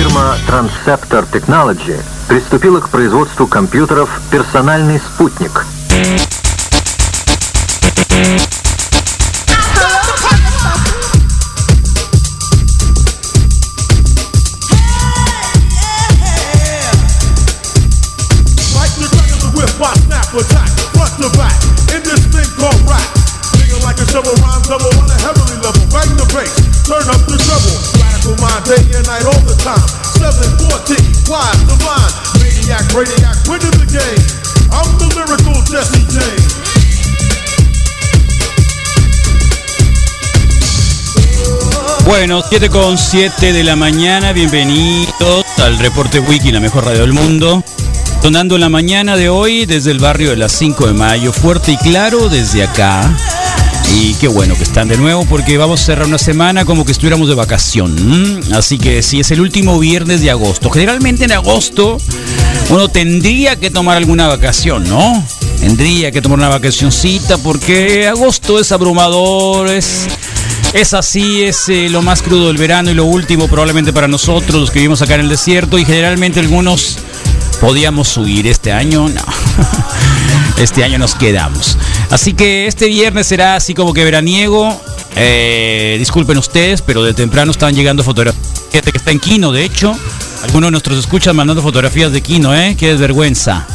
Фирма Transceptor Technology приступила к производству компьютеров «Персональный спутник». Bueno, 7 con 7 de la mañana, bienvenidos al Reporte Wiki, la mejor radio del mundo. Sonando la mañana de hoy desde el barrio de las 5 de mayo, fuerte y claro desde acá. Y qué bueno que están de nuevo porque vamos a cerrar una semana como que estuviéramos de vacación. Así que sí, es el último viernes de agosto. Generalmente en agosto uno tendría que tomar alguna vacación, ¿no? Tendría que tomar una vacacioncita porque agosto es abrumador, es... Es así, es eh, lo más crudo del verano y lo último probablemente para nosotros, los que vivimos acá en el desierto y generalmente algunos podíamos huir este año, no. Este año nos quedamos. Así que este viernes será así como que veraniego. Eh, disculpen ustedes, pero de temprano están llegando fotografías. Gente que está en Kino, de hecho. Algunos de nuestros escuchan mandando fotografías de Kino, ¿eh? Qué desvergüenza.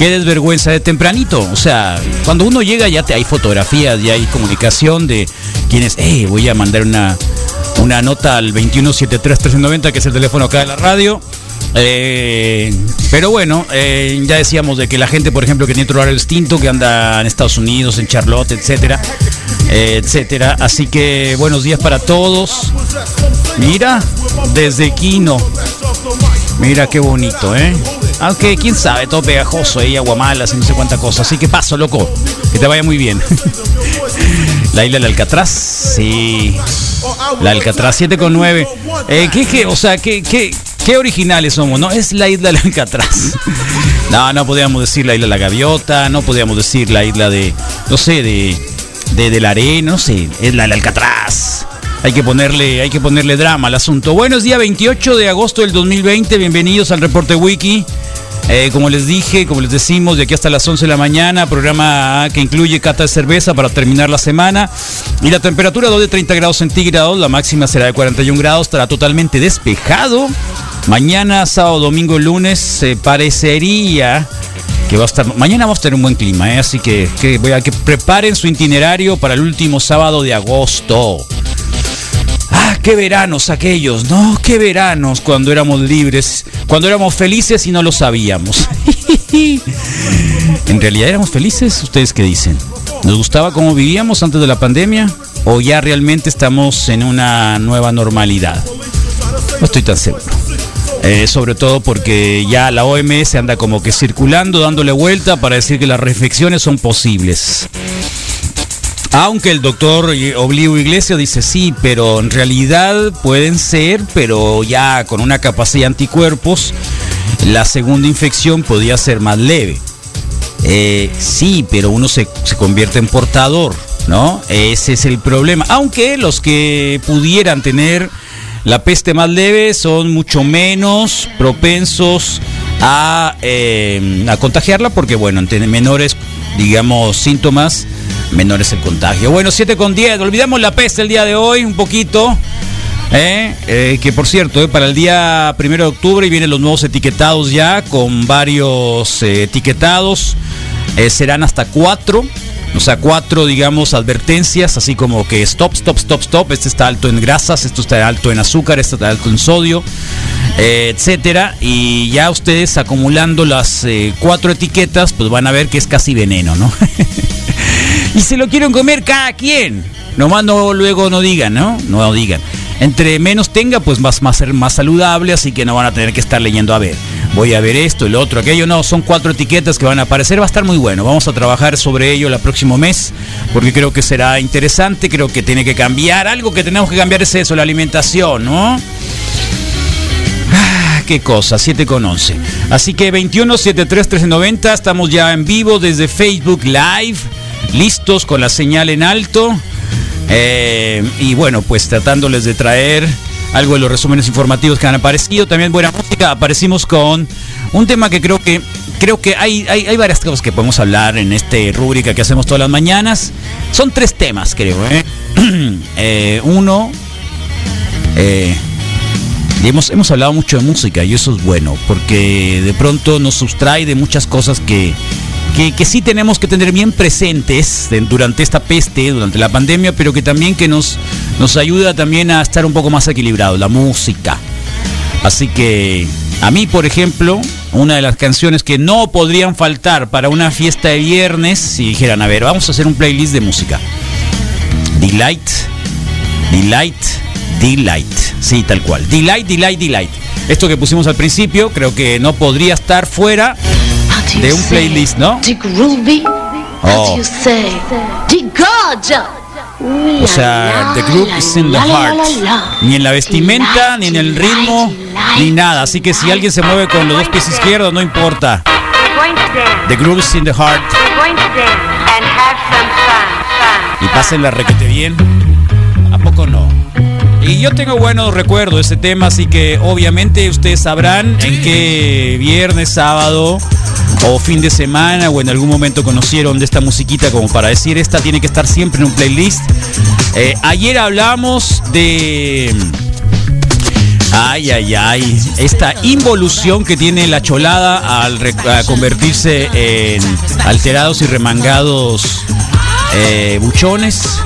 Qué desvergüenza de tempranito. O sea, cuando uno llega ya te hay fotografías, ya hay comunicación de quienes, eh, voy a mandar una, una nota al 2173-1390, que es el teléfono acá de la radio. Eh, pero bueno, eh, ya decíamos de que la gente, por ejemplo, que tiene otro horario distinto, que anda en Estados Unidos, en Charlotte, etcétera, etcétera. Así que buenos días para todos. Mira, desde Quino. Mira qué bonito, ¿eh? Aunque quién sabe, todo pegajoso ahí, aguamalas y no sé cuánta cosa. Así que paso, loco. Que te vaya muy bien. La isla del Alcatraz, sí. La Alcatraz 7 con 9. Eh, ¿qué, qué? O sea, ¿qué, qué, qué originales somos, ¿no? Es la isla del Alcatraz. No, no podíamos decir la isla de la gaviota, no podíamos decir la isla de, no sé, de, de, de la arena, no sé, es la del Alcatraz. Hay que ponerle, hay que ponerle drama al asunto. Bueno, es día 28 de agosto del 2020. Bienvenidos al reporte Wiki. Eh, como les dije, como les decimos, de aquí hasta las 11 de la mañana, programa que incluye cata de cerveza para terminar la semana. Y la temperatura 2 de 30 grados centígrados, la máxima será de 41 grados, estará totalmente despejado. Mañana, sábado, domingo, lunes, se parecería que va a estar. Mañana vamos a tener un buen clima, ¿eh? así que, que, voy a que preparen su itinerario para el último sábado de agosto. Ah, qué veranos aquellos, ¿no? Qué veranos cuando éramos libres, cuando éramos felices y no lo sabíamos. ¿En realidad éramos felices? ¿Ustedes qué dicen? ¿Nos gustaba cómo vivíamos antes de la pandemia? ¿O ya realmente estamos en una nueva normalidad? No estoy tan seguro. Eh, sobre todo porque ya la OMS anda como que circulando, dándole vuelta para decir que las reflexiones son posibles. Aunque el doctor Obligo Iglesias dice sí, pero en realidad pueden ser, pero ya con una capacidad de anticuerpos, la segunda infección podría ser más leve. Eh, sí, pero uno se, se convierte en portador, ¿no? Ese es el problema. Aunque los que pudieran tener la peste más leve son mucho menos propensos a, eh, a contagiarla porque, bueno, tienen menores, digamos, síntomas menor es el contagio. Bueno, 7 con 10. Olvidamos la peste el día de hoy un poquito. ¿eh? Eh, que por cierto, eh, para el día primero de octubre vienen los nuevos etiquetados ya, con varios etiquetados. Serán hasta cuatro. O sea, cuatro, digamos, advertencias, así como que stop, stop, stop, stop. Este está alto en grasas, esto está alto en azúcar, esto está alto en sodio, etcétera. Y ya ustedes acumulando las cuatro etiquetas, pues van a ver que es casi veneno, ¿no? y se lo quieren comer cada quien. Nomás no, luego no digan, ¿no? No digan. Entre menos tenga, pues más, más ser más saludable, así que no van a tener que estar leyendo a ver. voy a ver esto, el otro, aquello. No, son cuatro etiquetas que van a aparecer. Va a estar muy bueno. Vamos a trabajar sobre ello el próximo mes porque creo que será interesante. Creo que tiene que cambiar. Algo que tenemos que cambiar es eso, la alimentación, ¿no? Ah, qué cosa, 7 con 11. Así que 21 73 1390, estamos ya en vivo desde Facebook Live, listos con la señal en alto. Eh, y bueno, pues tratándoles de traer algo de los resúmenes informativos que han aparecido. También buena música. Aparecimos con un tema que creo que creo que hay, hay, varias cosas que podemos hablar en este rúbrica que hacemos todas las mañanas. Son tres temas, creo. ¿eh? Eh, uno, eh, hemos, hemos hablado mucho de música y eso es bueno, porque de pronto nos sustrae de muchas cosas que, que, sí tenemos que tener bien presentes durante esta peste, durante la pandemia, pero que también que nos, nos ayuda también a estar un poco más equilibrados, la música. Así que a mí, por ejemplo, una de las canciones que no podrían faltar para una fiesta de viernes, si dijeran, a ver, vamos a hacer un playlist de música. Delight, Delight, Delight. Sí, tal cual. Delight, Delight, Delight. Esto que pusimos al principio, creo que no podría estar fuera de un playlist, ¿no? Oh. O sea, the group is in the heart. Ni en la vestimenta, ni en el ritmo, ni nada. Así que si alguien se mueve con los dos pies izquierdos, no importa. The group is in the heart. Y pasen la requete bien. Y yo tengo buenos recuerdos de ese tema, así que obviamente ustedes sabrán en qué viernes, sábado o fin de semana o en algún momento conocieron de esta musiquita como para decir esta tiene que estar siempre en un playlist. Eh, ayer hablamos de... Ay, ay, ay. Esta involución que tiene la cholada al convertirse en alterados y remangados eh, buchones.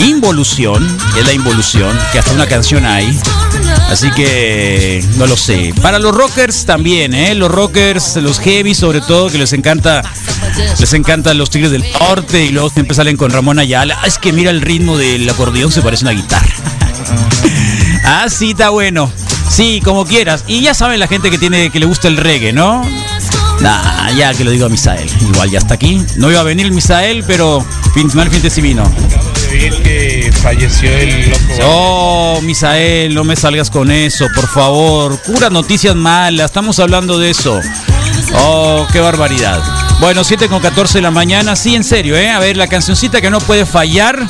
Involución, es la involución, que hasta una canción hay. Así que no lo sé. Para los rockers también, ¿eh? Los rockers, los heavy sobre todo, que les encanta, les encantan los Tigres del Norte y luego siempre salen con Ramón Ayala. es que mira el ritmo del acordeón, se parece una guitarra. ah, sí, está bueno. Sí, como quieras. Y ya saben la gente que tiene, que le gusta el reggae, ¿no? Nah, ya que lo digo a Misael. Igual ya está aquí. No iba a venir Misael, pero fin, mal vino. Que falleció el loco. Oh, Misael, no me salgas con eso, por favor. Cura noticias malas, estamos hablando de eso. Oh, qué barbaridad. Bueno, 7 con 14 de la mañana, sí, en serio, ¿eh? A ver, la cancioncita que no puede fallar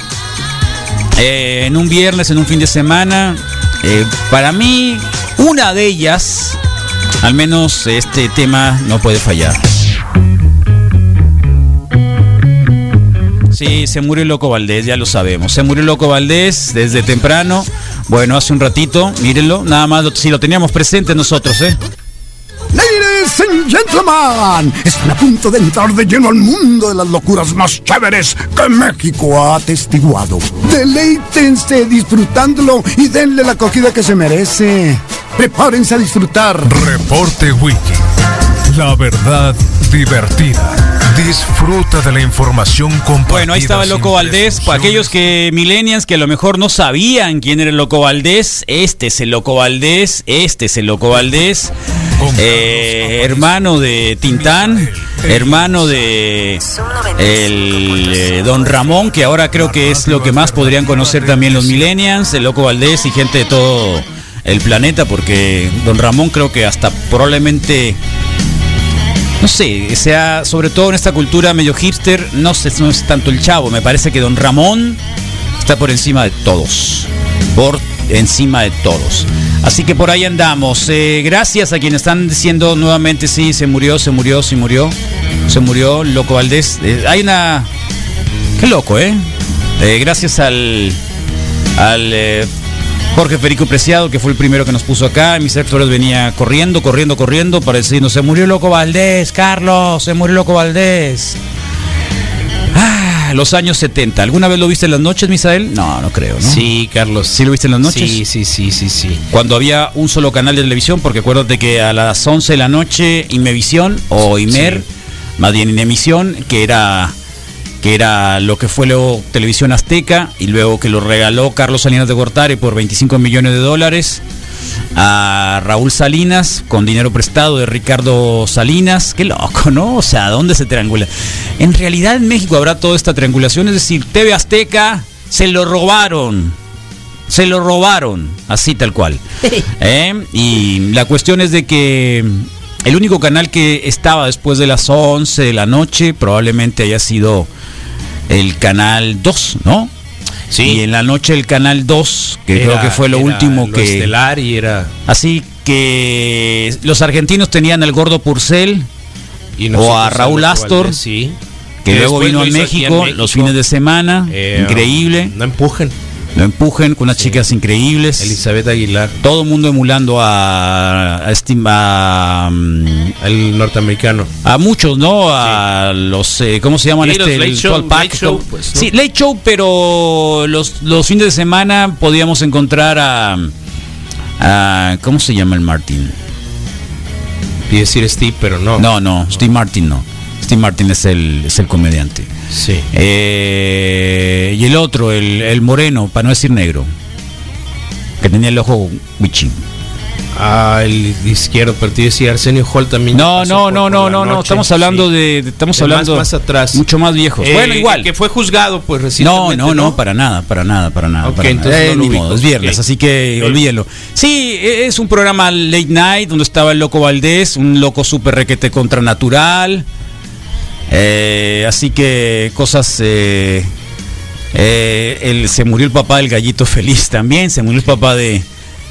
eh, en un viernes, en un fin de semana. Eh, para mí, una de ellas al menos este tema no puede fallar. Sí, se murió el Loco Valdés, ya lo sabemos. Se murió el Loco Valdés desde temprano. Bueno, hace un ratito, mírenlo. Nada más si lo teníamos presente nosotros, ¿eh? Ladies and gentlemen, están a punto de entrar de lleno al mundo de las locuras más chéveres que México ha atestiguado. Deleítense disfrutándolo y denle la acogida que se merece. Prepárense a disfrutar. Reporte Wiki. La verdad divertida. Disfruta de la información compartida. Bueno, ahí estaba el Loco Valdés. Para aquellos que millennials que a lo mejor no sabían quién era el Loco Valdés, este es el Loco Valdés, este es el Loco Valdés. Eh, hermano de Tintán, hermano de el eh, Don Ramón, que ahora creo que es lo que más podrían conocer también los millennials, el Loco Valdés y gente de todo el planeta, porque don Ramón creo que hasta probablemente, no sé, sea sobre todo en esta cultura medio hipster, no sé, no es tanto el chavo, me parece que don Ramón está por encima de todos, por encima de todos. Así que por ahí andamos. Eh, gracias a quienes están diciendo nuevamente, sí, se murió, se murió, se murió, se murió, Loco Valdés. Eh, hay una... Qué loco, ¿eh? eh gracias al, al Jorge Federico Preciado, que fue el primero que nos puso acá. Mis sectores venía corriendo, corriendo, corriendo para decirnos, se murió Loco Valdés, Carlos, se murió Loco Valdés. Ah, los años 70. ¿Alguna vez lo viste en las noches, Misael? No, no creo, ¿no? Sí, Carlos. ¿Sí lo viste en las noches? Sí, sí, sí, sí, sí. Cuando había un solo canal de televisión, porque acuérdate que a las 11 de la noche, Imevisión o Imer, más bien en emisión, que era que era lo que fue luego Televisión Azteca y luego que lo regaló Carlos Salinas de Gortari por 25 millones de dólares. a Raúl Salinas con dinero prestado de Ricardo Salinas. Qué loco, ¿no? O sea, ¿dónde se triangula? En realidad en México habrá toda esta triangulación, es decir, TV Azteca se lo robaron. Se lo robaron, así tal cual. ¿Eh? Y la cuestión es de que el único canal que estaba después de las 11 de la noche probablemente haya sido el canal 2, ¿no? Sí. Y en la noche el canal 2, que creo que fue lo último lo que... estelar y era Así que los argentinos tenían al gordo Purcell, y O a Raúl Astor, Valdés, sí. que Que luego vino a México, los fines de semana, Eh, increíble, No empujen. Lo empujen con unas chicas increíbles. Elizabeth Aguilar, Todo el mundo emulando a, a, Steve- a, mm, el norteamericano. a muchos, ¿no? A los, eh, ¿cómo se llaman? Este, Late el Show, Total Pack, Late Show, ¿cómo? pues, ¿no? Sí, Late Show, pero los, los fines de semana podíamos encontrar a, a- ¿Cómo se llama el Martin? Y decir Steve, pero no. No, no, Steve Martin no. Steve Martin es el, es el comediante. Sí. Eh, y el otro, el, el moreno, para no decir negro, que tenía el ojo wichi. Ah, el izquierdo, pero te iba a decir Arsenio Hall también. No, no, no, no, no, no, estamos hablando sí. de, estamos De más- hablando más atrás. mucho más viejos. Eh, bueno, igual. Que fue juzgado, pues No, recientemente. no, no, para nada, para nada, para nada. Para nada. entonces Eh, no lo ni modo, es viernes, Ok. así que Ok. olvídenlo. Sí, e- es un programa late night donde estaba el loco Valdés, un loco súper requete contra natural. Eh, así que cosas. eh, eh, el- se murió el papá del gallito feliz también, se murió el papá de,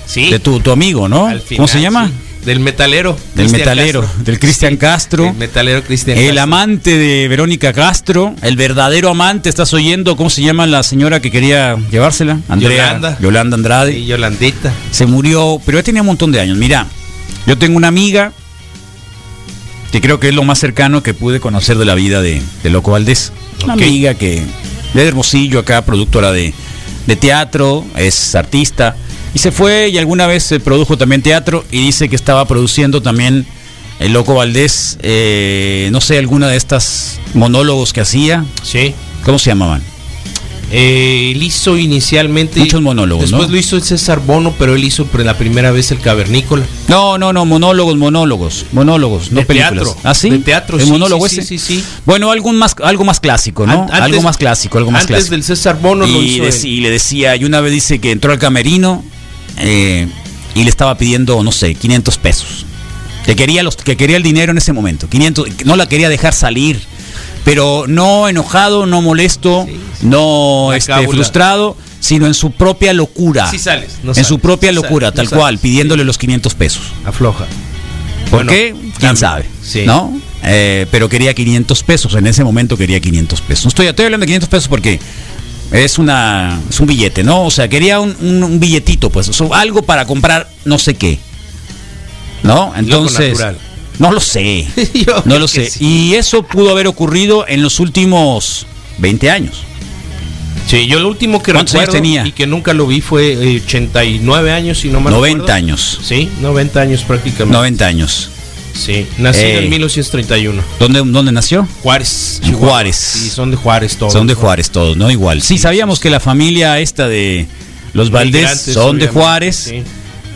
Sí. de tu, tu amigo, ¿no? Final, ¿Cómo se llama? sí. Del metalero. Del metalero, Castro. del Cristian Castro. El metalero Cristian El Castro. amante de Verónica Castro, el verdadero amante, ¿estás oyendo? ¿Cómo se llama la señora que quería llevársela? Andrea. Yolanda. Yolanda Andrade. Y Yolandita. Se murió, pero ya tenía un montón de años. Mira, yo tengo una amiga que creo que es lo más cercano que pude conocer de la vida de, de Loco Valdés. Una amiga que de Hermosillo, acá, productora de, de teatro, es artista. Y se fue y alguna vez se produjo también teatro y dice que estaba produciendo también el Loco Valdés, eh, no sé, alguna de estas monólogos que hacía. Sí. ¿Cómo se llamaban? Eh, él hizo inicialmente. Muchos monólogos, Después ¿no? lo hizo el César Bono, pero él hizo por la primera vez el Cavernícola. No, no, no, monólogos, monólogos, monólogos, no De películas. teatro. ¿Ah, sí? De teatro, ¿El sí, monólogo sí, ese? sí. Bueno, algo más, algo más clásico, ¿no? Antes- algo más clásico, algo más Antes clásico. del César Bono lo y, hizo. dec- él. y le decía, y una vez dice que entró al camerino eh, y le estaba pidiendo, no sé, 500 pesos. Que quería, los, que quería el dinero en ese momento. 500, que no la quería dejar salir. Pero no enojado, no molesto, Sí, no este, frustrado, sino en su propia locura. Sí sales, no en sales, su propia locura, sales, tal no sales. cual, pidiéndole los 500 pesos. Afloja. ¿Por Bueno, qué? ¿Quién sabe? Sí. ¿No? Eh, pero quería 500 pesos. En ese momento quería 500 pesos. No estoy, estoy hablando de 500 pesos porque es una es un billete, ¿no? O sea, quería un, un- un billetito, pues. o sea, algo para comprar no sé qué. ¿No? Entonces. natural. No lo sé. No lo sé. sí. Y eso pudo haber ocurrido en los últimos 20 años. Sí, yo lo último que ¿Cuántos años recuerdo tenía? y que nunca lo vi fue eh, 89 años, si no mal 90 recuerdo. años. Sí, 90 años prácticamente. 90 años. Sí, nací Eh. en 1931. ¿Dónde, dónde nació? Juárez. Chihuahua. Juárez. Sí, son de Juárez todos. Son de. Juárez todos, ¿no? Igual. Sí, sabíamos que la familia esta de los Valdés son de Juárez, sí.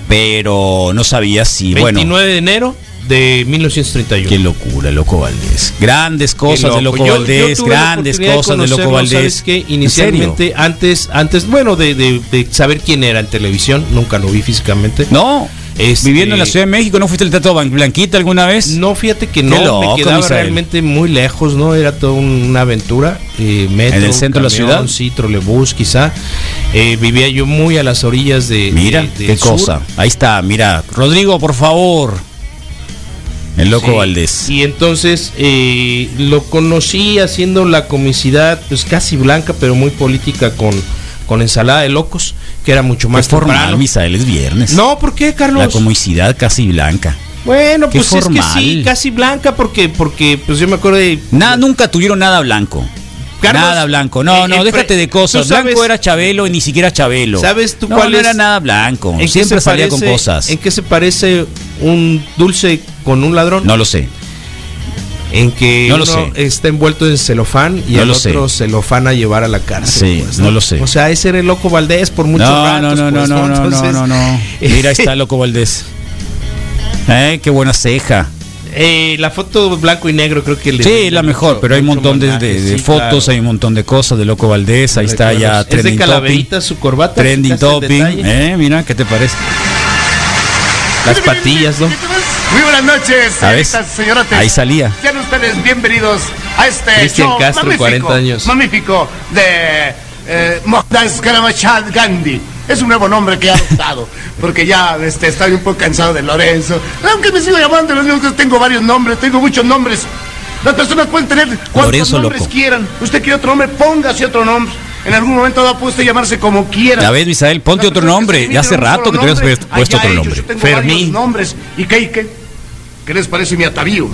pero no sabía si, 29 bueno, de enero de 1931. qué locura, Loco Valdés. Grandes cosas Qué de Loco loco. Yo- Valdés, grandes de cosas de Loco Valdés. ¿Sabes qué? ¿En serio? Inicialmente, antes, antes, bueno, de, de- de saber quién era en televisión, nunca lo vi físicamente. No, Este- viviendo en la Ciudad de México, ¿no fuiste al Teatro Blanquita alguna vez? No, fíjate que no, loco, me quedaba Misael. realmente muy lejos, ¿no? Era toda una aventura. eh, metro, ¿En el centro de la ciudad? Sí, trolebús, quizá. Eh, vivía yo muy a las orillas de. Mira, qué sur. cosa. Ahí está, mira. Rodrigo, por favor. El Loco Sí, Valdés. Y entonces eh, lo conocí haciendo la comicidad, pues casi blanca, pero muy política con, con ensalada de locos, que era mucho más formal. Misael, es viernes. No, ¿por qué, Carlos? La comicidad casi blanca. bueno, qué pues formal. es que sí, casi blanca, porque, porque pues yo me acuerdo de. Nada, nunca tuvieron nada blanco. Carlos, nada blanco. No, eh, no, eh, déjate de cosas. sabes- blanco era Chabelo y ni siquiera Chabelo. ¿Sabes tú no, cuál no es- era nada blanco. ¿En qué Siempre salía con parece- cosas. ¿En qué se parece un dulce con un ladrón? No lo sé. en que No lo uno sé. está envuelto en celofán y No el sé. otro celofán a llevar a la cárcel. Sí, pues, no lo sé. O sea, ese era el loco Valdés por muchos No, ratos. no, no, pues, no, no, no, Entonces, no, no. Mira, ahí está Loco Valdés. Eh, qué buena ceja. Eh, la foto blanco y negro creo que le Sí, la mejor, pero hay un montón de, homenaje, de- de sí, fotos, claro. hay un montón de cosas de Loco Valdés. Ahí está ya. Es trending topic. calaverita su corbata. Trending ¿checaste el topping. Eh, mira, ¿qué te parece? Las patillas, ¿no? Muy buenas noches, señoritas, señorotes. Ahí salía. Sean ustedes bienvenidos a este Cristian show Castro, magnífico, 40 años. magnífico de eh, Gandhi. Es un nuevo nombre que he adoptado, porque ya este, estoy un poco cansado de Lorenzo. Aunque me sigo llamando, los mismos, tengo varios nombres, tengo muchos nombres. Las personas pueden tener cuantos Lorenzo nombres Loco. quieran. Usted quiere otro nombre, póngase otro nombre. En algún momento dado puede usted llamarse como quiera. Ya ves, Misael, ponte otro nombre. Ya hace rato que te nombre, puesto- allá otro ellos, nombre. Fermín. nombres. ¿Y qué, y qué? ¿Qué les parece mi atavío?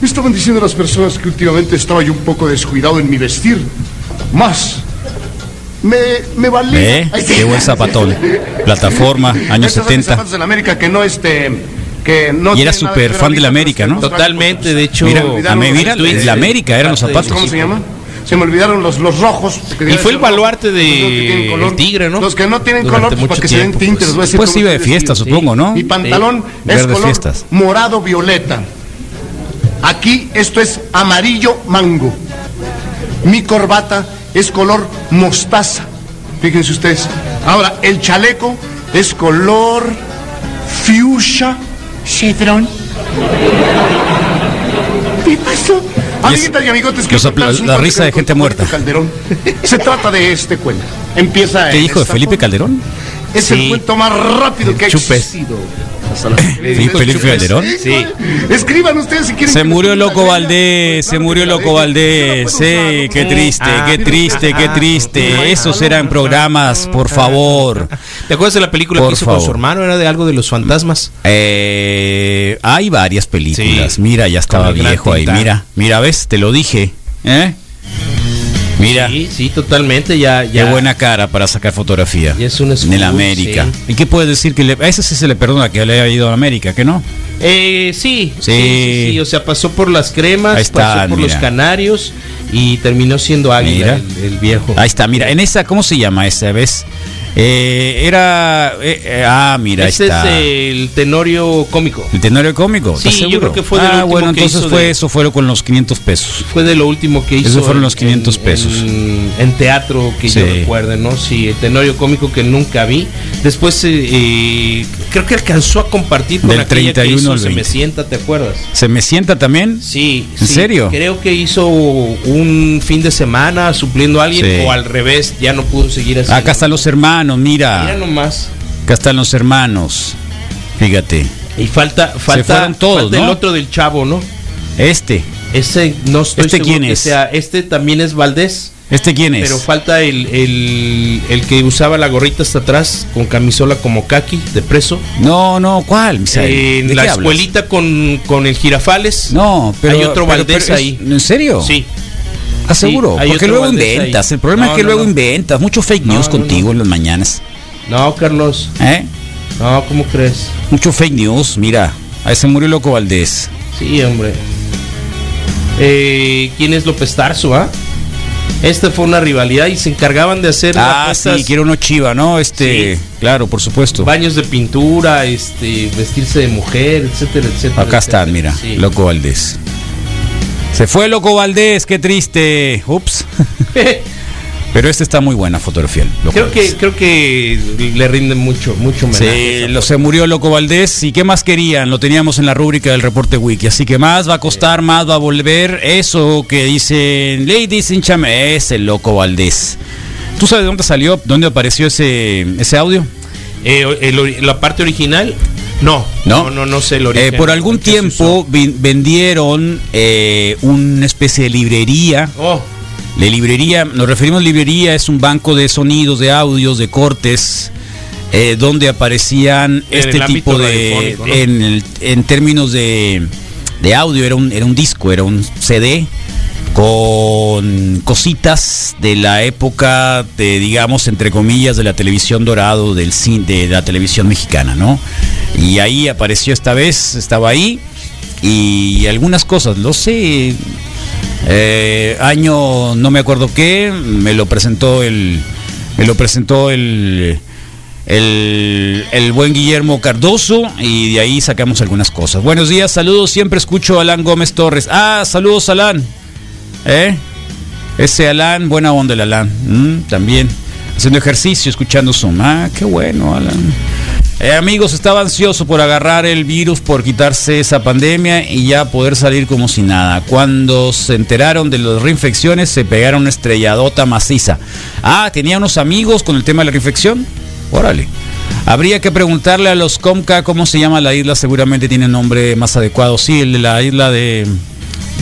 Me estaban diciendo las personas que últimamente estaba yo un poco descuidado en mi vestir. Más. Me, me valía. ¿Eh? Ay. Qué buen zapatón. Plataforma, años Estos son mis 70. zapatos en América que no este. Que no Y era súper fan de la América, ¿no? Totalmente, de hecho. Mira, a los mira, de la América eran los zapatos. ¿Cómo se llama? Se me olvidaron los, los rojos. Y fue el baluarte de color. el tigre, ¿no? Los que no tienen Durante color, pues mucho para que se den tintes. pues. les voy a decir cómo iba de fiesta, supongo, ¿no? Mi pantalón es Verde color fiestas. morado violeta. Aquí esto es amarillo mango. Mi corbata es color mostaza. Fíjense ustedes. Ahora, el chaleco es color fuchsia cedrón. ¿Qué pasó? Amiguitas y amigotes, que la cuento risa de gente muerta. Felipe Calderón. Se trata de este cuento. Empieza ¿Qué en dijo de Felipe. Calderón? Es el cuento más rápido que ha Chupes. existido. Hasta la- Felipe, Felipe Calderón. Sí. Escriban ustedes si quieren. Se murió Loco Valdés, se murió Loco. Valdés. Sí, qué ¿no? triste, Ah, qué triste, qué ah, triste. Esos eran programas, por favor. ¿Te acuerdas de la película Por que hizo favor. con su hermano? Era de algo de los fantasmas. Eh, hay varias películas. Sí. Mira, ya estaba viejo ahí. Mira, mira, ves, te lo dije. ¿Eh? Mira, Sí, sí, totalmente. Ya, qué ya. buena cara para sacar fotografía. Y es un en el escudo, América. sí. ¿Y qué puedes decir que le, a ese sí se le perdona que le haya ido a América, que no? Eh, sí, Sí. sí, sí, O sea, pasó por las cremas, pasó por mira. los canarios y terminó siendo águila el, el viejo. Ahí está, mira, en esa, ¿cómo se llama esa vez? Eh, era. eh, eh, ah, mira, Ese está. es el tenorio cómico. ¿El tenorio cómico? ¿Estás Sí, yo seguro? creo que fue de Ah, bueno, entonces fue de- eso, fue con los 500 pesos. Fue de lo último que hizo. Esos fueron los 500 en- pesos. En, en teatro que Sí. yo recuerde, ¿no? Sí, el tenorio cómico que nunca vi. Después eh, eh, creo que alcanzó a compartir con Del aquella 31 que hizo Se me 20. sienta, ¿te acuerdas? ¿Se me sienta también? Sí. ¿En sí, serio? Creo que hizo un fin de semana supliendo a alguien Sí. o al revés, ya no pudo seguir así. Acá están los hermanos, Mira mira. nomás. Acá están los hermanos. Fíjate. Y falta, falta, fueron todos, falta ¿no? el otro del chavo, ¿no? Este. Ese no estoy ¿Este quién que es? sea. Este también es Valdés. ¿Este quién es? Pero falta el, el, el que usaba la gorrita hasta atrás con camisola como kaki de preso. No, no, ¿cuál? ¿De la escuelita con, con el girafales. No, pero Hay otro pero- Valdés pero es- ahí. ¿En serio? Sí. ¿Estás Sí, seguro? hay Porque luego inventas. ahí. El problema No, es que no, luego no. inventas. Mucho fake news contigo en las mañanas. No, Carlos. ¿Eh? No, ¿cómo crees? Mucho fake news. Mira, ahí se murió Loco Valdés. Sí, hombre. Eh, ¿Quién es López Tarso, ah? Esta fue una rivalidad y se encargaban de hacer Ah, sí, quiero uno chiva, ¿no? Este, Sí. claro, por supuesto. baños de pintura, este, vestirse de mujer, etcétera, etcétera. Acá etcétera. están, mira, Sí. Loco Valdés. Se fue Loco Valdés, qué triste. Ups. Pero este está muy buena fotografía. Creo que creo que le rinde mucho mucho homenaje Sí, lo, se murió Loco Valdés. ¿Y qué más querían? Lo teníamos en la rúbrica del reporte wiki. Así que más va a costar, más va a volver. Eso que dicen Ladies in Cham es el Loco Valdés. ¿Tú sabes de dónde salió? ¿Dónde apareció ese, ese audio? Eh, el la parte original, no, ¿No? no, no, no sé el Eh, origen. por algún ¿Qué se tiempo vendieron eh, una especie de librería. Oh, La librería, nos referimos a librería, es un banco de sonidos, de audios, de cortes, eh, donde aparecían En este tipo de. En, el- en términos de, de audio, era un, era un disco, era un CD con cositas de la época de, digamos, entre comillas, de la televisión dorado, del cine, de la televisión mexicana, ¿no? Y ahí apareció esta vez, estaba ahí. y algunas cosas, lo sé. Eh, año no me acuerdo qué, me lo presentó el me lo presentó el el, el buen Guillermo Cardoso y de ahí sacamos algunas cosas. Buenos días, saludos, siempre escucho a Alan Gómez Torres. Ah, saludos Alan. ¿Eh? Ese Alan, buena onda el Alan. También haciendo ejercicio, escuchando Zoom. Ah, qué bueno, Alan. Eh, amigos, estaba ansioso por agarrar el virus, por quitarse esa pandemia y ya poder salir como si nada. Cuando se enteraron de las reinfecciones, se pegaron una estrelladota maciza. Ah, tenía unos amigos con el tema de la reinfección. Órale. Habría que preguntarle a los Comca cómo se llama la isla, seguramente tiene nombre más adecuado. Sí, el de la isla de.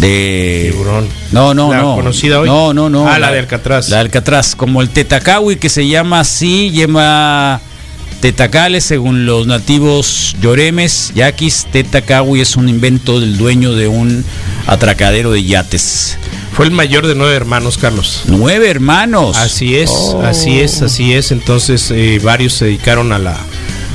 De. Tiburón. No, no, La no. conocida hoy. No, no, no. Ah, la de Alcatraz. La de Alcatraz. Como el Tetacawi, que se llama así, llama Tetacales, según los nativos lloremes, yaquis. Tetacawi es un invento del dueño de un atracadero de yates. Fue el mayor de nueve hermanos, Carlos. Nueve hermanos. Así es, Oh. así es, así es. Entonces eh, varios se dedicaron a la,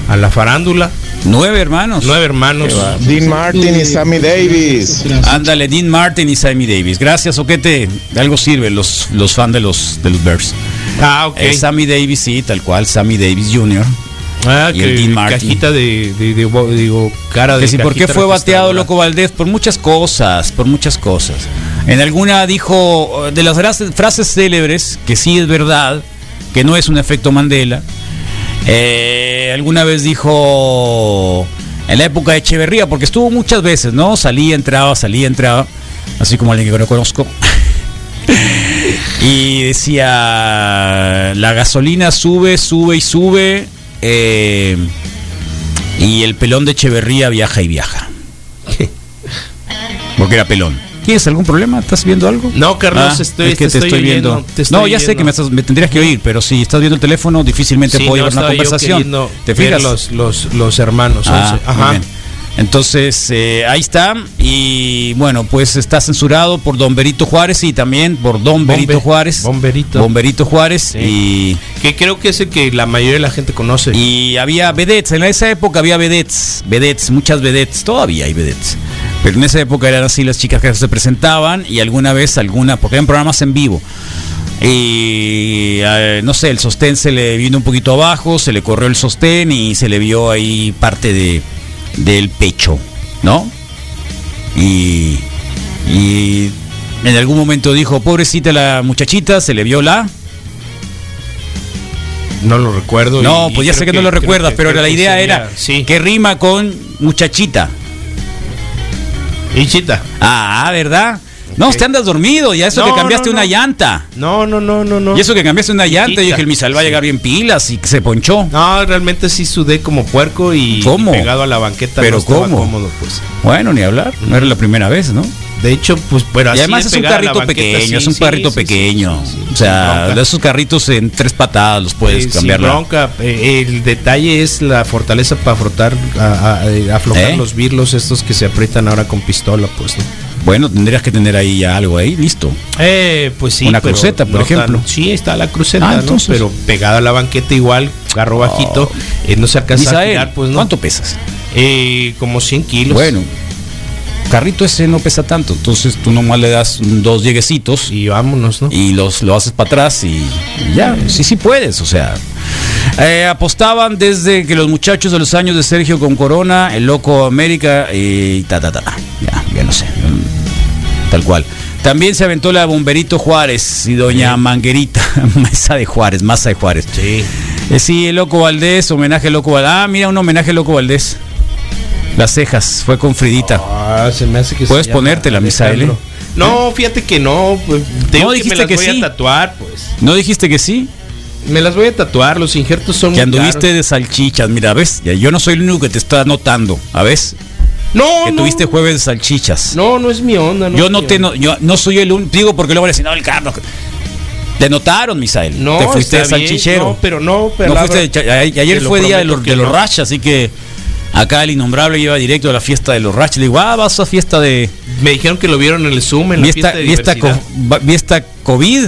a la farándula. Nueve hermanos. Nueve hermanos. Dean Martin y Sammy Davis. Ándale, Dean Martin y Sammy Davis. Gracias, Oquete. De algo sirve los, los fans de los, de los Bears. Ah, ok. Eh, Sammy Davis, sí, tal cual, Sammy Davis Jr. Ah, y que el Dean Martin. cajita de, de- de bo- digo, cara de Que si por qué fue bateado. Loco Valdés, por muchas cosas, por muchas cosas. En alguna dijo, de las frases, frases célebres, que sí es verdad, que no es un efecto Mandela, eh, alguna vez dijo, en la época de Echeverría, porque estuvo muchas veces, ¿no? Salía, entraba, salía, entraba, así como alguien que no conozco. Y decía, la gasolina sube, sube y sube, eh, y el pelón de Echeverría viaja y viaja. Porque era pelón. ¿Tienes algún problema? ¿Estás viendo algo? No, Carlos, Ah, estoy, es que te, estoy, viendo. te estoy no, ya sé que me, estás- me tendrías que oír, pero si estás viendo el teléfono, difícilmente Sí, puedo no, llevar una conversación. ¿Te fijas? Los, los, los hermanos. Ah, muy Ajá. bien. Entonces, eh, ahí está. Y bueno, pues está censurado por Don Berito Juárez y también por Don Bombe- Berito Juárez. Bomberito. Bomberito Juárez. Y, Que creo que es el que la mayoría de la gente conoce. y había vedettes. En esa época había vedettes. Vedettes, muchas vedettes. Todavía hay vedettes. Pero en esa época eran así las chicas que se presentaban y alguna vez, alguna, porque eran programas en vivo. Y eh, no sé, el sostén se le vino un poquito abajo, se le corrió el sostén y se le vio ahí parte de, del pecho, ¿no? Y, y en algún momento dijo, pobrecita la muchachita, se le vio la... no lo recuerdo. No, y- pues ya sé que, no lo recuerdas, pero la idea sería- era Sí. que rima con muchachita. Ah, ¿verdad? No, Ok. usted andas dormido, ya eso No, que cambiaste no, una llanta. No, no, no, no, no. Y eso que cambiaste una llanta, Chiquita. yo dije, el Misal va a llegar bien pilas y se ponchó. No, realmente sí sudé como puerco y, ¿Cómo? y pegado a la banqueta ¿Pero cómo? cómodo, pues. Bueno, ni hablar, no era la primera vez, ¿no? De hecho, pues, pero y además de es un carrito pequeño, sí, es un sí, carrito sí, pequeño. o sea, de esos carritos en tres patadas los puedes Eh, cambiar. Bronca. Eh, el detalle es la fortaleza para frotar, a, a- eh, aflojar ¿Eh? los birlos estos que se aprietan ahora con pistola, pues. ¿no? Bueno, tendrías que tener ahí ya algo ahí, listo. Eh, pues sí. Una cruceta, por no ejemplo. tan- sí, está la cruceta, Ah, ¿no? Pero pegada a la banqueta igual, carro bajito, eh, no se alcanza a girar, pues no. ¿cuánto pesas? Eh, como 100 kilos. Bueno, carrito ese no pesa tanto, entonces tú nomás le das dos lleguecitos Y vámonos, ¿no? y los lo haces para atrás y, y ya, sí, sí puedes, o sea. Eh, apostaban desde que los muchachos de los años de Sergio con Corona, el Loco América y ta, ta, ta, ta. Ya, ya no sé. mm, Tal cual. También se aventó la Bomberito Juárez y Doña Manguerita, Mesa de Juárez, Masa de Juárez. Sí. Eh, sí, el Loco Valdés, homenaje al Loco Valdés. Ah, mira, un homenaje al Loco Valdés. Las cejas, fue con Fridita. Ah, se me hace que Puedes ponértela, Misael, Alejandro. No, fíjate que no. Pues, te No, digo que me dijiste las que voy sí. a tatuar, pues. ¿No dijiste que sí? Me las voy a tatuar, los injertos son Que anduviste caros. de salchichas, mira, ¿ves? Ya, yo no soy el único que te está notando, ¿a ves? No, Que no. tuviste jueves de salchichas. No, no es mi onda. No yo no te no, yo no soy el único, digo porque luego a decir, no, el Carlos. Te notaron, Misael. No, te fuiste de está bien, salchichero. no, pero no, pero No fuiste a- ayer fue día de los, de los. Rash, así que acá el innombrable iba directo a la fiesta de los Rash. Le digo, ah, vas a fiesta de. Me dijeron que lo vieron en el Zoom, en la Fiesta, fiesta de diversidad. COVID.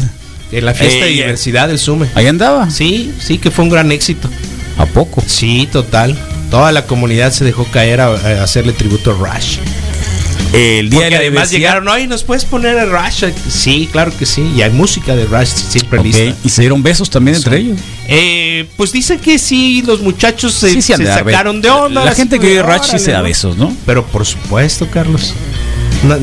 En la fiesta de diversidad del Zoom. Ahí andaba. Sí, sí, que fue un gran éxito. ¿A poco? Sí, total. Toda la comunidad se dejó caer a, a hacerle tributo a Rush. El día Porque de la además diversidad. llegaron, ay, ¿nos puedes poner a Rush? Sí, claro que sí. Y hay música de Rush siempre Ok, lista. Y se dieron besos también entre ellos. Eh, pues dicen que sí, los muchachos se, Sí, sacaron de onda. La gente que de, ve Rush sí se da besos, ¿no? Pero por supuesto, Carlos.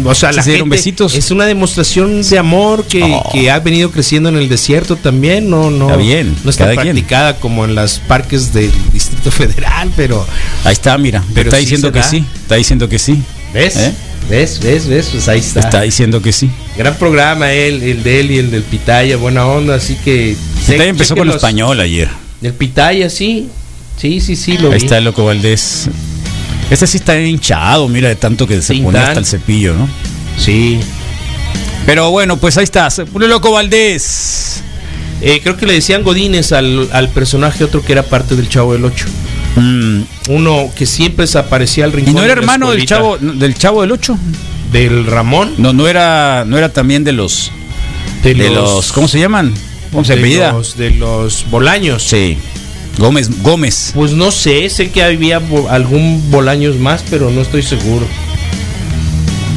O sea, la se dieron gente besitos. es una demostración de amor que, Oh. que ha venido creciendo en el desierto también. No, no, Está bien, no está quien. practicada como en los parques del Distrito Federal, pero Ahí está, mira. Pero está sí diciendo que da. sí. Está diciendo que sí. ¿Ves? ¿Eh? ¿Ves? ¿Ves? ¿Ves? Pues ahí está. Está diciendo que sí. Gran programa él, el de él y el del Pitaya, buena onda, así que... Está empezó con chequenlos. español ayer. El Pitaya, sí. Sí, sí, sí, lo Ahí vi. está el loco Valdés. Este sí está hinchado, mira, de tanto que se pone hasta el cepillo, ¿no? Sí. Pero bueno, pues ahí está. Se pone loco Valdés. Eh, creo que le decían Godínez al, al personaje otro que era parte del Chavo del Ocho. Mm, Uno que siempre desaparecía al ¿Y rincón. no era de hermano del chavo del chavo del 8? Del Ramón. No, no era, no era también de los De, de los, ¿cómo se llaman? ¿Cómo se de apellida? los, de los Bolaños. Sí. Gómez, Gómez. Pues no sé, sé que había algún Bolaños más, pero no estoy seguro.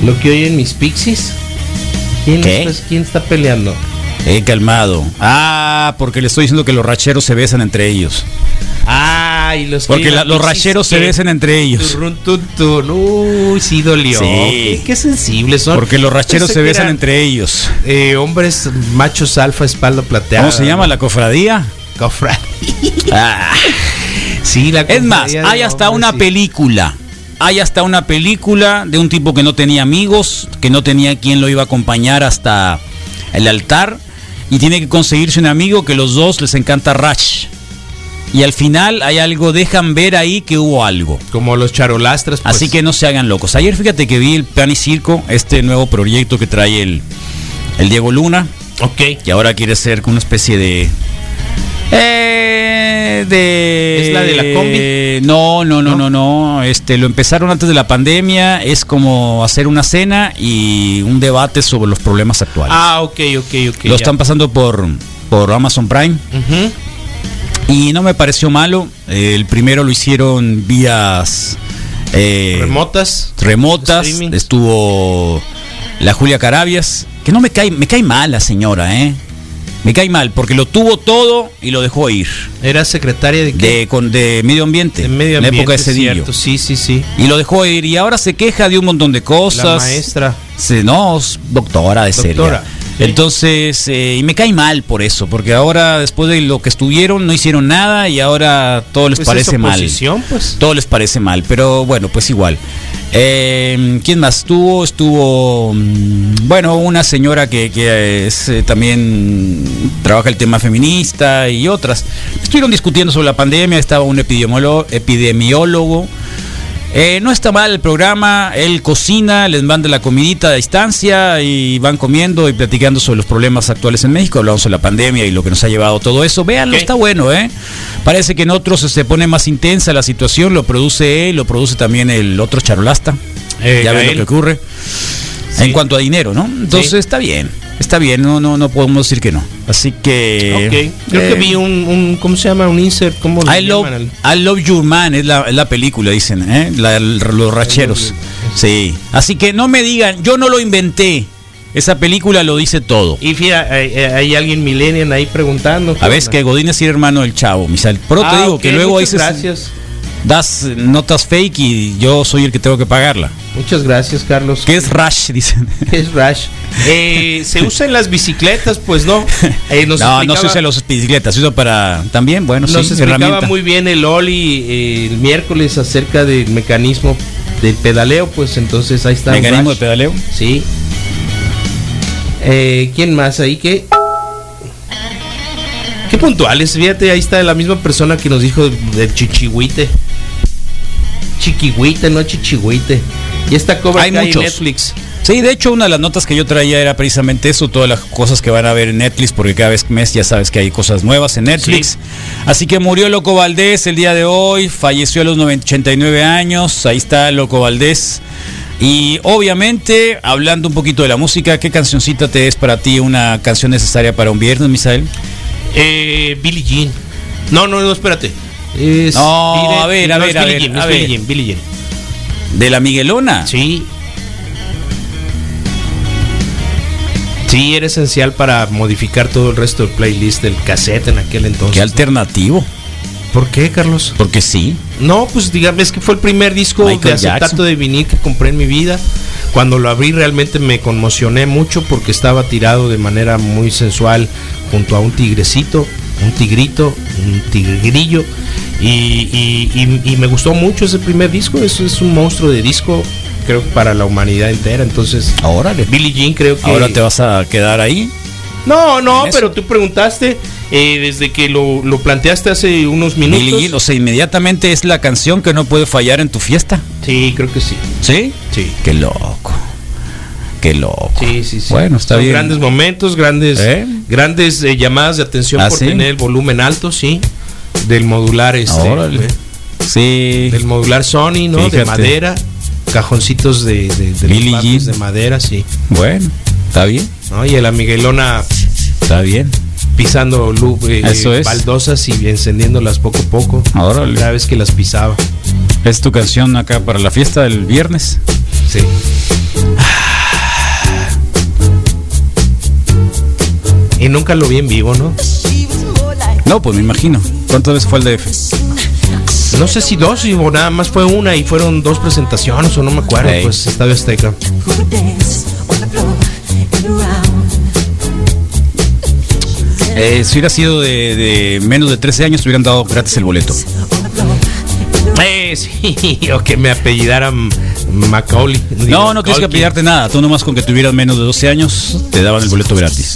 Lo que oyen mis pixies. ¿Quién, ¿Qué? Está, ¿Quién está peleando? Eh, calmado. Ah, porque le estoy diciendo que los racheros se besan entre ellos. Ah, los Porque la- los racheros se besan entre ellos. Turrun, tun, tun. Uy, sí dolió. Sí. Qué, qué sensibles son. Porque los racheros Pensé se besan entre ellos. eh, hombres machos alfa, espalda plateada. ¿Cómo se llama la cofradía? Cofra. Ah. Sí, la Es más, cofradía hay hasta una sí. película. Hay hasta una película de un tipo que no tenía amigos, que no tenía quien lo iba a acompañar hasta el altar y tiene que conseguirse un amigo que los dos les encanta Rush. Y al final hay algo, dejan ver ahí que hubo algo. Como los charolastras. pues. Así que no se hagan locos. Ayer fíjate que vi el Pan y Circo, este nuevo proyecto que trae el, el Diego Luna, Ok. y ahora quiere ser como una especie de... Eh, de ¿Es la de la combi? No, no, no, ¿No? no, no. Este lo empezaron antes de la pandemia. Es como hacer una cena y un debate sobre los problemas actuales. Ah, ok, ok, ok. lo ya. están pasando por por Amazon Prime Ujú. Y no me pareció malo. El primero lo hicieron vías eh, Remotas. remotas. Streaming. Estuvo la Julia Carabias, que no me cae, me cae mal la señora, ¿eh? Me cae mal porque lo tuvo todo y lo dejó ir. Era secretaria de qué? De, con, de medio ambiente. De medio en la ambiente. época de Cedillo. cierto, Sí, sí, sí. Y lo dejó ir y ahora se queja de un montón de cosas. La maestra. Sí, no, doctora de Doctora. Sí. Entonces, eh, y me cae mal por eso, porque ahora después de lo que estuvieron no hicieron nada y ahora todo les Pues parece mal. pues. Todo les parece mal, pero bueno, pues igual. Eh, ¿Quién más estuvo? Estuvo, mm, bueno, una señora que, que es, eh, también trabaja el tema feminista y otras. Estuvieron discutiendo sobre la pandemia, estaba un epidemiólogo. Eh, no está mal el programa, él cocina, les manda la comidita a distancia y van comiendo y platicando sobre los problemas actuales en México, hablamos sobre la pandemia y lo que nos ha llevado todo eso. Véanlo, está bueno, ¿eh? Parece que en otros se pone más intensa la situación, lo produce él, lo produce también el otro charolasta. Eh, ya ven lo que ocurre. Sí. En cuanto a dinero, ¿no? Entonces Sí. está bien, está bien, no, no, no podemos decir que no. Así que... Ok. Creo eh, que vi un, un- ¿Cómo se llama? Un insert. ¿Cómo le I love, I love Your Man es la, es la película, dicen, ¿eh? La- los racheros. Sí. Así que no me digan, yo no lo inventé. Esa película lo dice todo. Y fíjate, hay, hay alguien millennial ahí preguntando. A veces que Godín es el hermano del chavo, Misal. Pero te Ah, digo que luego dices, Gracias. das notas fake y yo soy el que tengo que pagarla. Muchas gracias, Carlos. ¿Qué es Rush? Dicen. ¿Qué es Rush? Eh, ¿Se usa en las bicicletas? Pues no. Eh, nos no, no se usa en los bicicletas, se usa para también, bueno, Nos sí, explicaba muy bien el Oli eh, el miércoles acerca del mecanismo del pedaleo, pues entonces ahí está. mecanismo de pedaleo. Sí. Eh, ¿Quién más ahí? ¿Qué? Qué puntuales, fíjate, ahí está la misma persona que nos dijo del chichihuite. Chiquihuite, no chichihuite. Y esta cobra Hay en muchos. Netflix. Sí, de hecho una de las notas que yo traía era precisamente eso, todas las cosas que van a ver en Netflix, porque cada vez mes ya sabes que hay cosas nuevas en Netflix. Así que murió Loco Valdés el día de hoy, falleció a los 90 89 años, ahí está Loco Valdés. Y obviamente, hablando un poquito de la música, ¿qué cancioncita te es para ti una canción necesaria para un viernes, Misael? Eh, Billie Jean. No, no, no, espérate. Es- No, Billie- a ver, a no, ver, a Billie ver, Jean, a ver. Billie Jean, Billie Jean. ¿De la Miguelona? Sí. Sí, era esencial para modificar todo el resto del playlist del cassette en aquel entonces. ¿Qué alternativo? ¿Por qué, Carlos? Porque sí. No, pues dígame, es que fue el primer disco de acetato de vinil que compré en mi vida. Cuando lo abrí realmente me conmocioné mucho porque estaba tirado de manera muy sensual junto a un tigrecito un tigrito, un tigrillo. Y, y- y- y me gustó mucho ese primer disco. Eso es un monstruo de disco, creo que para la humanidad entera. Entonces, Órale. Billie Jean creo que... Ahora te vas a quedar ahí. No, no, pero tú preguntaste eh, desde que lo, lo planteaste hace unos minutos. Billie Jean, o sea, inmediatamente es la canción que no puede fallar en tu fiesta. Sí, creo que sí. ¿Sí? Sí. Qué loco. Qué loco. Sí, sí, sí. Bueno, está Son bien. grandes momentos, grandes, ¿Eh? grandes eh, llamadas de atención ¿Ah, por sí? tener el volumen alto, sí. Del modular este. Órale. eh, Sí. Del modular Sony, ¿no? De madera. Cajoncitos de, de, de Billie de madera, sí. Bueno, está bien. ¿no? Y la Miguelona Está bien. pisando eh, Eso es. baldosas y encendiéndolas poco a poco. Órale. Cada vez que las pisaba. ¿Es tu canción acá para la fiesta del viernes? Sí. Y nunca lo vi en vivo, ¿no? No, pues me imagino. ¿Cuántas veces fue el DF? No sé si dos o nada más fue una y fueron dos presentaciones o no me acuerdo. Ey. Pues Estadio Azteca. Eh, si hubiera sido de, de menos de 13 años, te hubieran dado gratis el boleto. Eh, sí, o que me apellidaran Macaulay. No, no tienes que pidarte nada. Tú nomás con que tuvieras menos de 12 años, te daban el boleto gratis.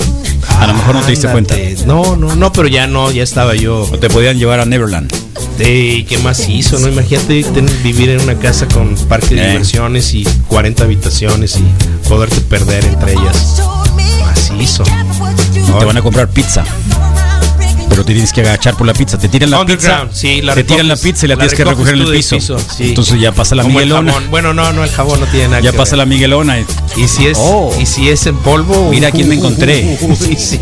A lo mejor no te diste cuenta. No, no, no, pero ya no, ya estaba yo. O te podían llevar a Neverland. Eh, ¿Qué más hizo? no Imagínate vivir en una casa con parque de Eh. diversiones y 40 habitaciones y poderte perder entre ellas. Macizo. Y te van a comprar pizza. Pero te tienes que agachar por la pizza. Te tiran la pizza. Underground, sí, la te tiran la pizza y la, la tienes que recoger en el piso. piso, sí. Entonces ya pasa la Como el Miguelona. Bueno, no, no, el jabón no tiene nada Ya que pasa ver. la Miguelona. y- Y si es, Oh. y si es en polvo. Mira quién me encontré. Sí.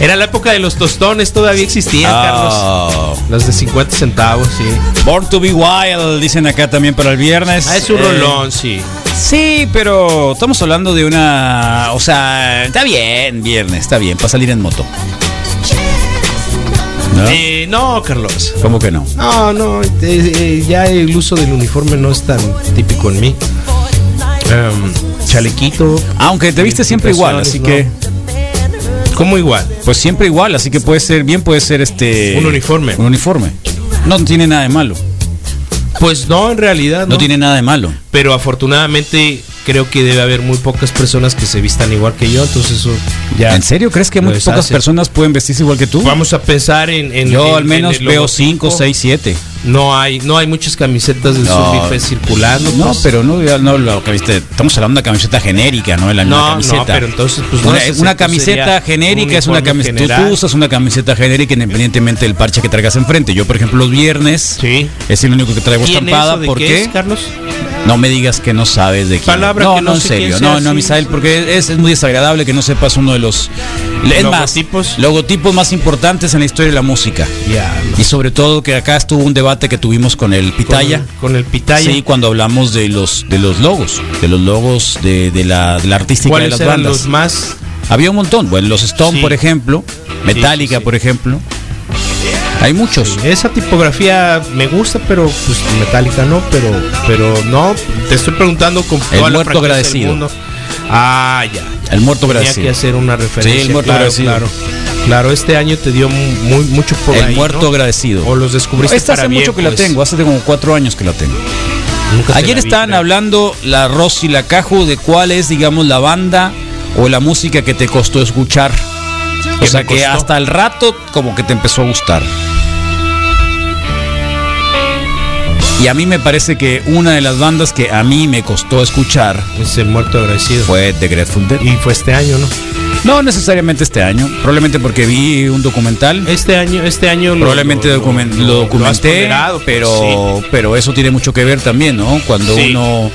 Era la época de los tostones, todavía existían, Carlos. Oh. Los de 50 centavos, sí. Born to be wild, dicen acá también para el viernes. Ah, es un Eh, rolón, sí. Sí, pero estamos hablando de una. O sea, está bien, viernes, está bien, para salir en moto. ¿No? Eh, no, Carlos. ¿Cómo que no? No, no, eh, eh, ya el uso del uniforme no es tan típico en mí. Em, chalequito. Aunque te viste siempre igual, así que. ¿Cómo igual? Pues siempre igual, así que puede ser, bien puede ser este. Un uniforme. Un uniforme. No tiene nada de malo. Pues no, en realidad No no. tiene nada de malo. Pero afortunadamente creo que debe haber muy pocas personas que se vistan igual que yo, entonces eso ya. ¿En serio crees que muy pocas deshace. personas pueden vestirse igual que tú? Vamos a pensar en. en- Yo en- al menos en veo logotipo. 5, 6, 7. No hay, no hay muchas camisetas del No. Surfing circulando. No, pues. pero no, no lo que viste. Estamos hablando de una camiseta genérica, no de la misma No, camiseta. no, pero entonces, pues, una, camiseta un genérica es una camiseta. Tú, usas una camiseta genérica independientemente del parche que traigas enfrente. Yo, por ejemplo, los viernes Sí. es el único que traigo ¿Quién estampada. de ¿Por qué qué? es, Carlos? No me digas que no sabes de quién. Palabra no, que no no, en serio. No, no. Misael, porque es, es muy desagradable que no sepas uno de los es más, Logotipos. más importantes en la historia de la música. Y sobre todo que acá estuvo un debate que tuvimos con el Pitaya. Con, con el pitaya. Sí, cuando hablamos de los de los logos, de los logos de, de la, de la artística de ¿Cuáles las eran bandas. los más? Había un montón, bueno, los Stone, Sí. por ejemplo, Metallica, sí, sí. por ejemplo. Hay muchos. Esa tipografía me gusta, pero pues metálica no, pero pero no, te estoy preguntando con El toda la muerto del agradecido. mundo. Ah, ya. El muerto Tenía agradecido. que hacer una referencia. Sí, el muerto claro, agradecido. Claro, claro, este año te dio muy, mucho por El ahí, muerto ¿no? agradecido. O los descubriste Esta para hace bien, mucho que la tengo, hace como cuatro años que la tengo. Nunca te Ayer la vi, estaban creo. hablando la Rosy y la Caju de cuál es, digamos, la banda o la música que te costó escuchar. O ¿Qué sea que costó? hasta el rato como que te empezó a gustar. Y a mí me parece que una de las bandas que a mí me costó escuchar Es el muerto agradecido. fue The Grateful Dead. Y fue este año, ¿no? No necesariamente este año, probablemente porque vi un documental. Este año, este año lo- Probablemente lo, documen- lo, lo documenté, pero, pero eso tiene mucho que ver también, ¿no? Cuando Sí. uno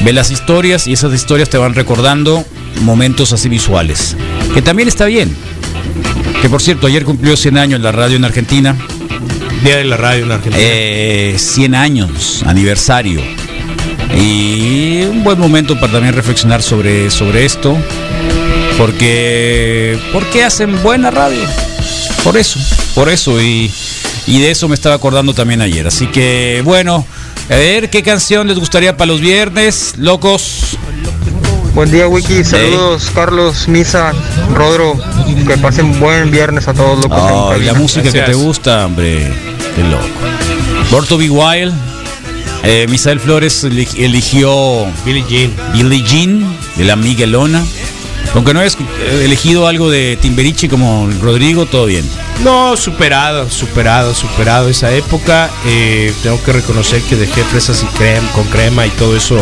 ve las historias y esas historias te van recordando momentos así visuales. Que también está bien. Que por cierto, ayer cumplió 100 años la radio en Argentina. Día de la radio en Argentina. Eh, 100 años, aniversario. Y un buen momento para también reflexionar sobre, sobre esto. Porque, porque hacen buena radio. Por eso, por eso. Y, y de eso me estaba acordando también ayer. Así que, bueno, a ver qué canción les gustaría para los viernes, locos. Buen día, Wiki. Saludos, Carlos, Misa, Rodro. Que pasen buen viernes a todos locos. en Ay, la música que te Gracias. gusta, hombre. Qué loco. Borto B. Wild. Eh, Misael Flores eli- eligió Billie Jean. Billie Jean de la Miguelona. Aunque no he escu- eh, elegido algo de Timberichi como Rodrigo, todo bien. No, superado, superado, superado esa época. Eh, tengo que reconocer que dejé fresas y crema, con crema y todo eso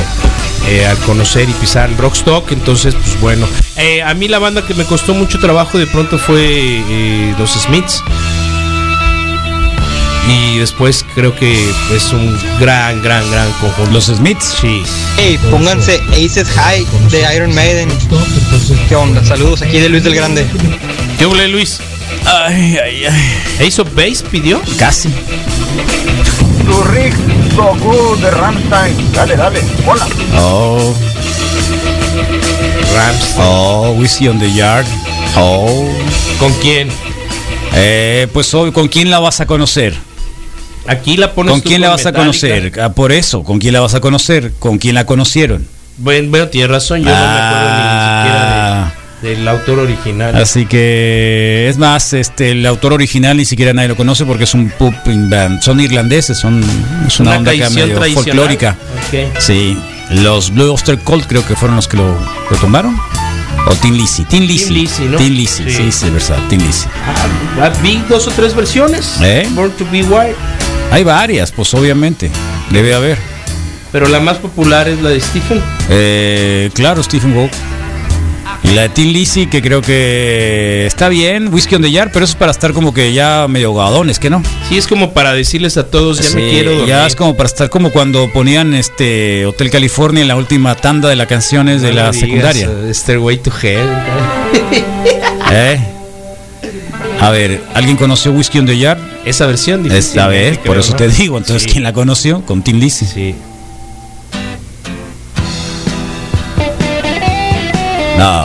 eh, al conocer y pisar el Rockstock. Entonces, pues bueno. Eh, a mí la banda que me costó mucho trabajo de pronto fue eh, los Smiths. Y después creo que es un gran, gran, gran conjunto. Los Smiths. Sí. Hey, pónganse Aces High de Iron Maiden. ¿Qué onda? Saludos aquí de Luis del Grande. ¿Qué Luis? Ay, ay, ay. ¿Ace of Base pidió? Casi. Tu Rick Goku de Ramstein. Dale, dale. Hola. Oh, Rams. oh, Whiskey on the Yard. Oh. ¿Con quién? Eh, pues hoy, ¿con quién la vas a conocer? Aquí la pones ¿Con quién la vas a conocer? Ah, por eso, ¿con quién la vas a conocer? ¿Con quién la conocieron? Bueno, bueno, tienes razón, yo Ah. no me acuerdo ni del autor original. Así que es más, este el autor original ni siquiera nadie lo conoce porque es un pop band. Son irlandeses, son es una, Una onda acá medio folclórica. Ok. Sí, los Blue Oyster Cult creo que fueron los que lo, lo tomaron. O Tin Lizzy, Tin Lizzy. Lizzy, ¿no? Tin Lizzy, sí, Sí. sí, verdad, Tin Lizzy. Ah, vi dos o tres versiones. ¿Eh? Born to be Wild. Hay varias, pues obviamente, debe haber. Pero la más popular es la de Stephen. Eh, claro, Stephen Wolf. Y la de Tin Lizzy, que creo que está bien, Whiskey on the Jar, pero eso es para estar como que ya medio gadones, ¿que no? Sí, es como para decirles a todos, ya me quiero dormir. ya es como para estar como cuando ponían este Hotel California en la última tanda de las canciones de la digas, secundaria. eh, Stairway to Heaven. ¿Eh? A ver, ¿alguien conoció Whiskey on the Jar? Esa versión Esta vez, por eso te digo. Entonces, Sí. ¿quién la conoció? Con Tim Lizzy. Sí. No.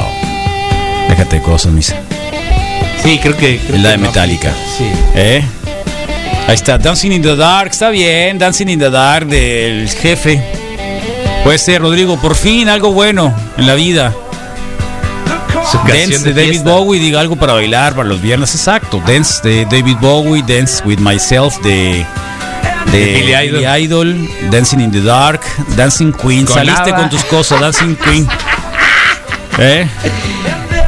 Déjate de cosas, misa. Sí, creo que. creo Es la de Metallica. Sí. ¿Eh? Ahí está, Dancing in the Dark, está bien, Dancing in the Dark del jefe. Puede ser, Rodrigo, por fin algo bueno en la vida. Dance de de David fiesta. Bowie, diga algo para bailar para los viernes, exacto. Dance de David Bowie, Dance with Myself de, de De Billy Idol. Billy Idol, Dancing in the Dark, Dancing Queen. Con Saliste con tus cosas, Dancing Queen. ¿Eh?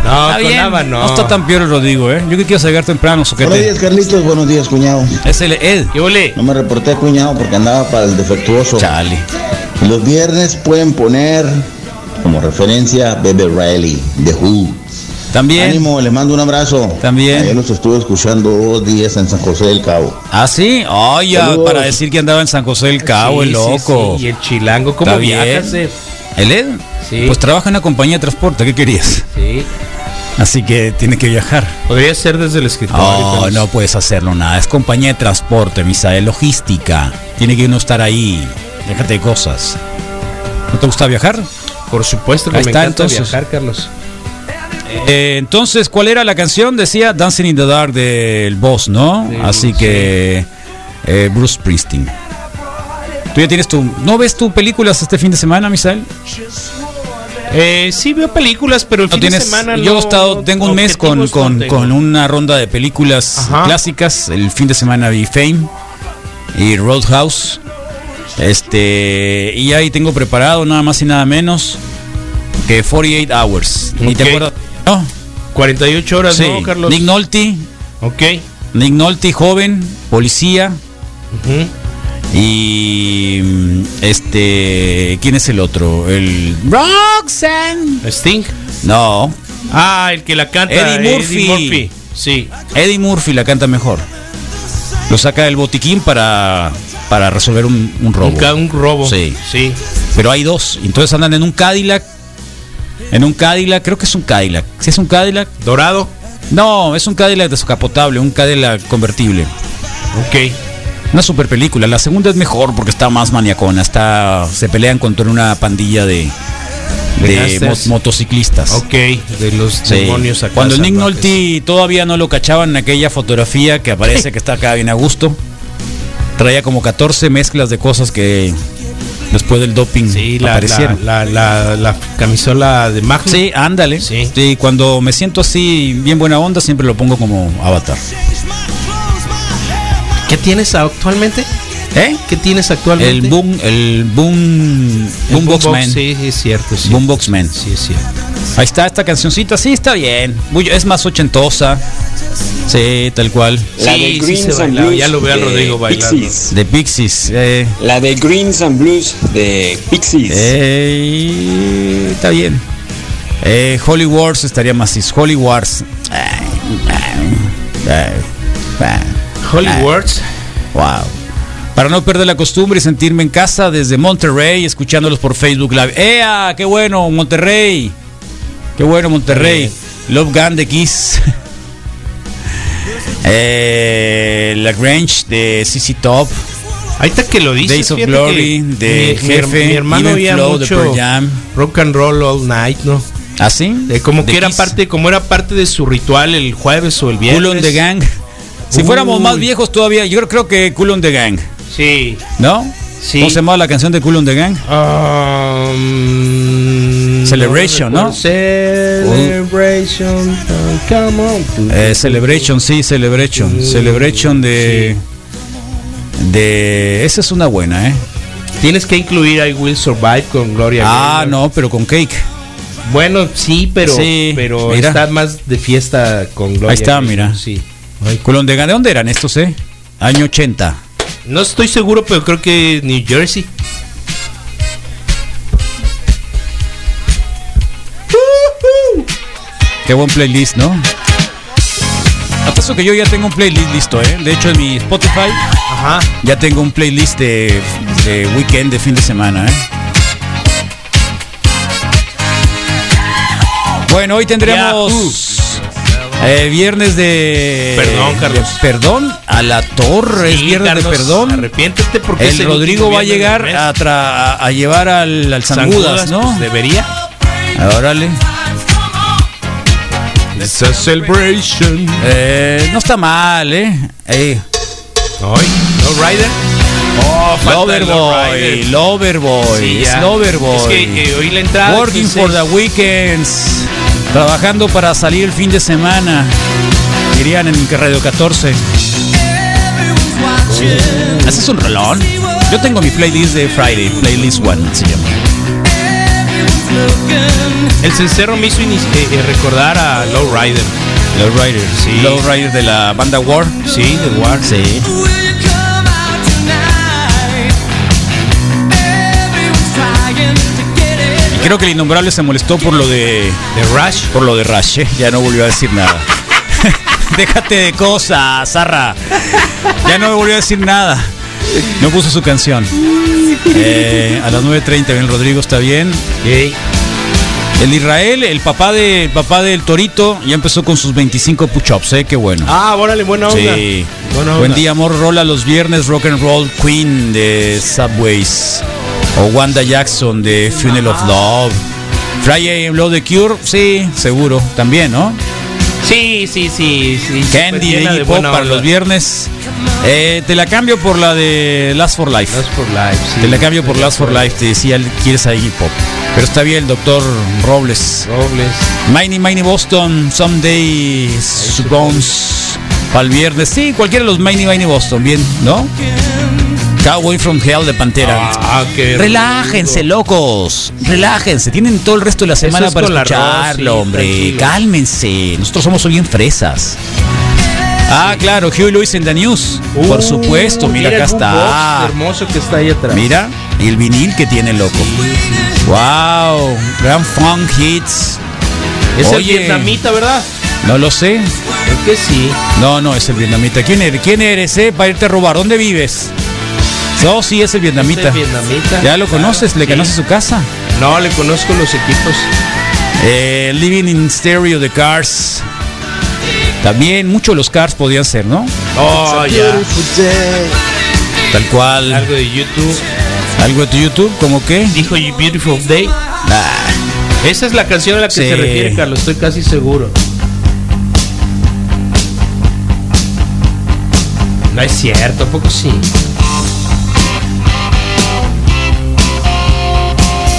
No, Está con bien, no. no está tan peor el Rodrigo, ¿eh? Yo que quiero llegar temprano, Buenos soquete. días, Carlitos. Buenos días, cuñado. Es el Ed. ¿Qué ole? No me reporté, cuñado, porque andaba para el defectuoso. Chale. Los viernes pueden poner como referencia Bebe Riley, de Who. También. Ánimo, les mando un abrazo. También. Ayer los estuve escuchando dos días en San José del Cabo. Ah, sí. Ay, ya, Saludos. para decir que andaba en San José del Cabo, Sí, el sí, loco. sí, Y el chilango, ¿cómo viajas? ¿El Ed? Sí. Pues trabaja en una compañía de transporte, ¿qué querías? Sí. Así que tiene que viajar. Podría ser desde el escritorio. No, no puedes hacerlo nada. Es compañía de transporte, misa, de logística. Tiene que uno estar ahí. Déjate de cosas. ¿No te gusta viajar? Por supuesto que Ahí me está, encanta entonces. viajar, Carlos. Eh, entonces, ¿cuál era la canción? Decía Dancing in the Dark del Boss, ¿no? Sí, Así que eh, Bruce Springsteen. ¿Tú ya tienes tu... ¿No ves tu películas este fin de semana, Misael? Eh, sí veo películas, pero el No fin tienes, de semana yo he estado, tengo un mes con, no con, con una ronda de películas Ajá. clásicas. El fin de semana vi Fame y Roadhouse. Este, y ahí tengo preparado nada más y nada menos que 48 Hours. ¿Ni te Ok. acuerdas? No. 48 horas, Sí. ¿no, Carlos? Nick Nolte, Ok. Nick Nolte, joven, policía. Ujú. Y este, ¿quién es el otro? El Roxanne. Sting. No, Ah, el que la canta. Eddie Murphy. Sí. Eddie Murphy la canta mejor. Lo saca del botiquín para, para resolver un, un robo. Un, un robo. Sí. Sí. Pero hay dos. Entonces andan en un Cadillac. En un Cadillac, creo que es un Cadillac. Si es un Cadillac. Dorado. No, es un Cadillac descapotable, un Cadillac convertible. Ok. Una super película. La segunda es mejor porque está más maniacona. Está, se pelean contra una pandilla de, motociclistas. Ok, de los Sí. demonios acá Cuando el Nick. Nolte todavía no lo cachaban en aquella fotografía que aparece que está acá bien a gusto. Traía como 14 mezclas de cosas que después del doping Sí, la, aparecieron. la, la, la, la camisola de Magnum. Sí, ándale. Sí. Sí. cuando me siento así bien buena onda siempre lo pongo como avatar. ¿Qué tienes actualmente? ¿Eh? ¿Qué tienes actualmente? El boom, el boom, El boombox boombox, man. Sí, es cierto. Sí, Boombox man. sí es cierto. Ahí está esta cancioncita, sí está bien. Muy- es más ochentosa. Sí, tal cual. La de Sí, sí Greens se and bailaba, Blues ya lo veo a de Rodrigo bailando. Pixies. De Pixies. Eh, La de Greens and Blues de Pixies. eh, está bien. Eh, Holy Wars estaría macizo. Holy Wars. Ay, ay, ay, Words. Wow. Para no perder la costumbre y sentirme en casa desde Monterrey, escuchándolos por Facebook Live. ¡Ea! ¡Qué bueno, Monterrey! ¡Qué bueno, Monterrey! Love Gun de Kiss. eh, La Grange de CC Top. Ahorita que lo dices, Days of Glory de mi- Jefe. mi hermano Even oía Flow de mucho Pearl Jam. rock and roll all night, ¿no? ¿Ah, sí? Eh, como De que era parte, como era parte de su ritual el jueves o el viernes. Cool on the Gang. Si Uy. fuéramos más viejos todavía, yo creo que Cool on the Gang. Sí. ¿No? Sí. ¿Cómo se llamaba la canción de Cool on the Gang? Um, Celebration, ¿no? Celebration, uh, come on. Eh, Celebration, sí, Celebration. Celebration de. De. Esa es una buena, ¿eh? Tienes que incluir I Will Survive con Gloria Ah, Gaynor. no, pero con Cake. Bueno, sí, pero, Sí, pero mira. está más de fiesta con Gloria Ahí está, Gaynor, mira. Sí. Cool ¿De dónde eran estos, eh? Año 80. No estoy seguro, pero creo que New Jersey. Qué buen playlist, ¿no? Acaso que yo ya tengo un playlist listo, ¿eh? De hecho, en mi Spotify Ajá. ya tengo un playlist de, de weekend, de fin de semana, ¿eh? Bueno, hoy tendremos eh, viernes de. Perdón, Carlos. de perdón a la torre. es viernes Carlos, de perdón. Arrepiéntete porque El Rodrigo va a llegar a, tra- a- llevar al, al ¿no? pues, debería. Órale. It's a celebration. Eh, no está mal, ¿eh? Eh, Hoy, no Rider. Oh, Loverboy. Loverboy, Sí. Loverboy. Es que eh, la entrada. Working for the weekends. Trabajando para salir el fin de semana. Dirían en Radio 14. Ese es un rolón. Yo tengo mi playlist de Friday, Playlist One se llama. El cencerro me hizo eh, eh, recordar a Lowrider. Lowrider, Sí. Lowrider de la banda War. Sí, de War. Sí. Creo que el innombrable se molestó por lo de De Rush. por lo de Rush, ¿eh? ya no volvió a decir nada. Déjate de cosas, Zarra. Ya no me volvió a decir nada. No puso su canción. Eh, a las 9.30 bien Rodrigo está bien. El Israel, el papá de el papá del Torito, ya empezó con sus 25 push-ups, ¿eh? Qué bueno. Ah, órale, buena onda. Sí. Buena onda. Buen día, amor. Rola los viernes Rock and Roll Queen de Subways. O Wanda Jackson de Funeral of Love. Friday in Love the Cure, sí, seguro. También, ¿no? Sí, sí, sí, sí. Candy Llena de Iggy Pop para onda. los viernes. Eh, te la cambio por la de Last for Life. Last for Life, sí. Te la cambio por Last for Life. Te decía, quieres a Iggy Pop. Pero está bien el doctor Robles. Robles. Miney Miney Boston, Someday Bones. Para el viernes. Sí, cualquiera de los Miney Miney Boston. Bien, ¿no? Cowboy from Hell de Pantera. Ah, qué Relájense, locos. Relájense. Tienen todo el resto de la semana es para escucharlo, Rosy, hombre. tranquilo. Cálmense. Nosotros somos hoy bien fresas. Ah, claro, Hugh Lewis en The News. Por Uh, supuesto, mira, acá está. hermoso que está ahí atrás. Mira, y el vinil que tiene loco. Wow, gran funk hits. Es el vietnamita, ¿verdad? No lo sé. Creo que sí. No, no es el vietnamita. ¿Quién eres? ¿Quién eres, eh? Para irte a robar. ¿Dónde vives? No, sí es el vietnamita. Es el vietnamita. ¿Ya lo Claro, conoces? ¿Le sí. conoces su casa? No, le conozco los equipos. Eh, Living in Stereo de Cars. También muchos de los Cars podían ser, ¿no? Oh, ya. Tal cual. Algo de YouTube. Algo de tu YouTube, ¿como qué? Dijo You Beautiful Day. Ah, Esa es la canción a la que Sí. se refiere, Carlos, estoy casi seguro. No es cierto, ¿a poco sí?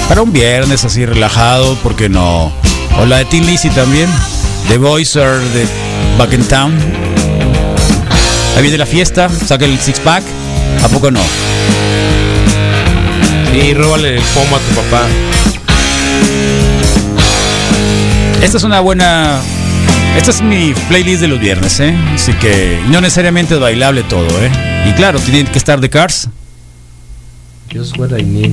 Para un viernes así relajado, ¿por qué no? O la de Tin Lizzy también. The Boys are the Back in Town. Ahí viene la fiesta, saca el six pack. ¿A poco no? Sí, róbale el pomo a tu papá. Esta es una buena. Esta es mi playlist de los viernes, ¿eh? Así que no necesariamente es bailable todo, ¿eh? Y claro, tiene que estar de Cars. Just what I need.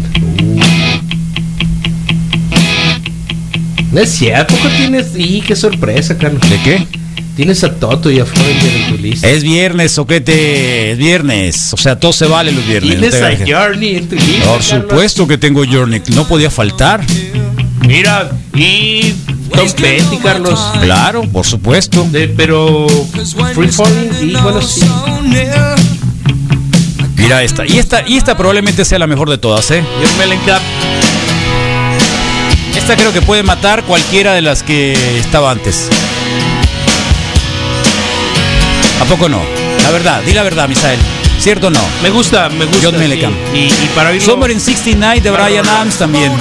No es cierto, ¿a poco tienes? ¡Y qué sorpresa, Carlos! ¿De qué? Tienes a Toto y a Frenger en tu lista. Es viernes, soquete, es viernes. O sea, todo se vale los viernes. Tienes a. Journey en tu lista. Por supuesto que tengo Journey, no podía faltar. Mira, y Tom Petty, Carlos. Claro, por supuesto. De- pero Free Falling, sí, bueno, sí. Mira esta. Y esta, y esta probablemente sea la mejor de todas, ¿eh? John Mellencamp. Esta creo que puede matar cualquiera de las que estaba antes. ¿A poco no? La verdad, di la verdad, Misael. ¿Cierto o no? Me gusta, me gusta. John Mellencamp. sí. Y, y para oírlo, Summer in 69 de Brian Adams también.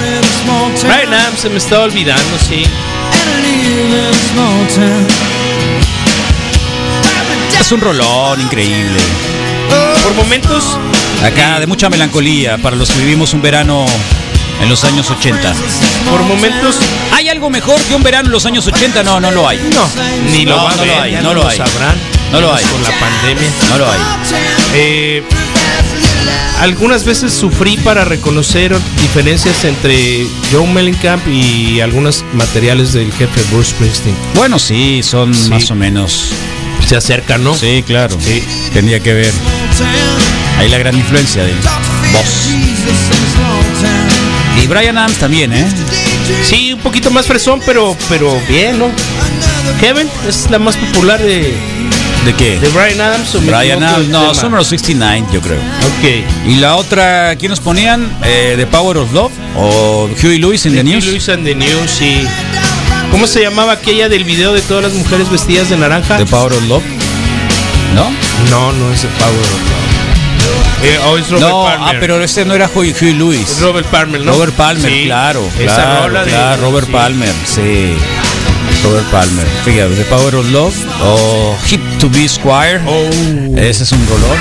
Brian Adams se me estaba olvidando, sí. Es un rolón increíble. Por momentos, Acá de mucha melancolía para los que vivimos un verano en los años 80. por momentos, ¿Hay algo mejor que un verano en los años 80? No, no lo hay. no, ni lo No, van a no lo hay, no lo hay. sabrán. No lo hay. Con la pandemia. No lo hay. Eh, algunas veces sufrí para reconocer diferencias entre John Mellencamp y algunos materiales del jefe Bruce Springsteen. Bueno, sí, son Sí. más o menos. Se acercan, ¿no? Sí, claro. Sí. Tendría que ver. Ahí la gran influencia del boss. Y Brian Adams también, ¿eh? Sí, un poquito más fresón, pero, pero bien, ¿no? Kevin es la más popular de, ¿De qué? de Brian Adams. ¿o Brian Adams, no? Summer of 69, yo creo. Ok. Y la otra, ¿quién nos ponían? Eh, ¿The Power of Love? ¿O Huey Lewis in the Huey News? Lewis and the News, sí. ¿Cómo se llamaba aquella del video de todas las mujeres vestidas de naranja? ¿The Power of Love? ¿No? No, no es The Power of Love. Eh, oh, es Robert no, Palmer. ah, pero ese no era Huey, Huey Lewis. Es Robert Palmer, ¿no? Robert Palmer, Sí, claro. Esa claro, rola de- claro, Robert sí. Palmer, sí. Robert Palmer. Fíjate, The Power of Love o Hip to Be Squire. Oh. Ese es un rolón.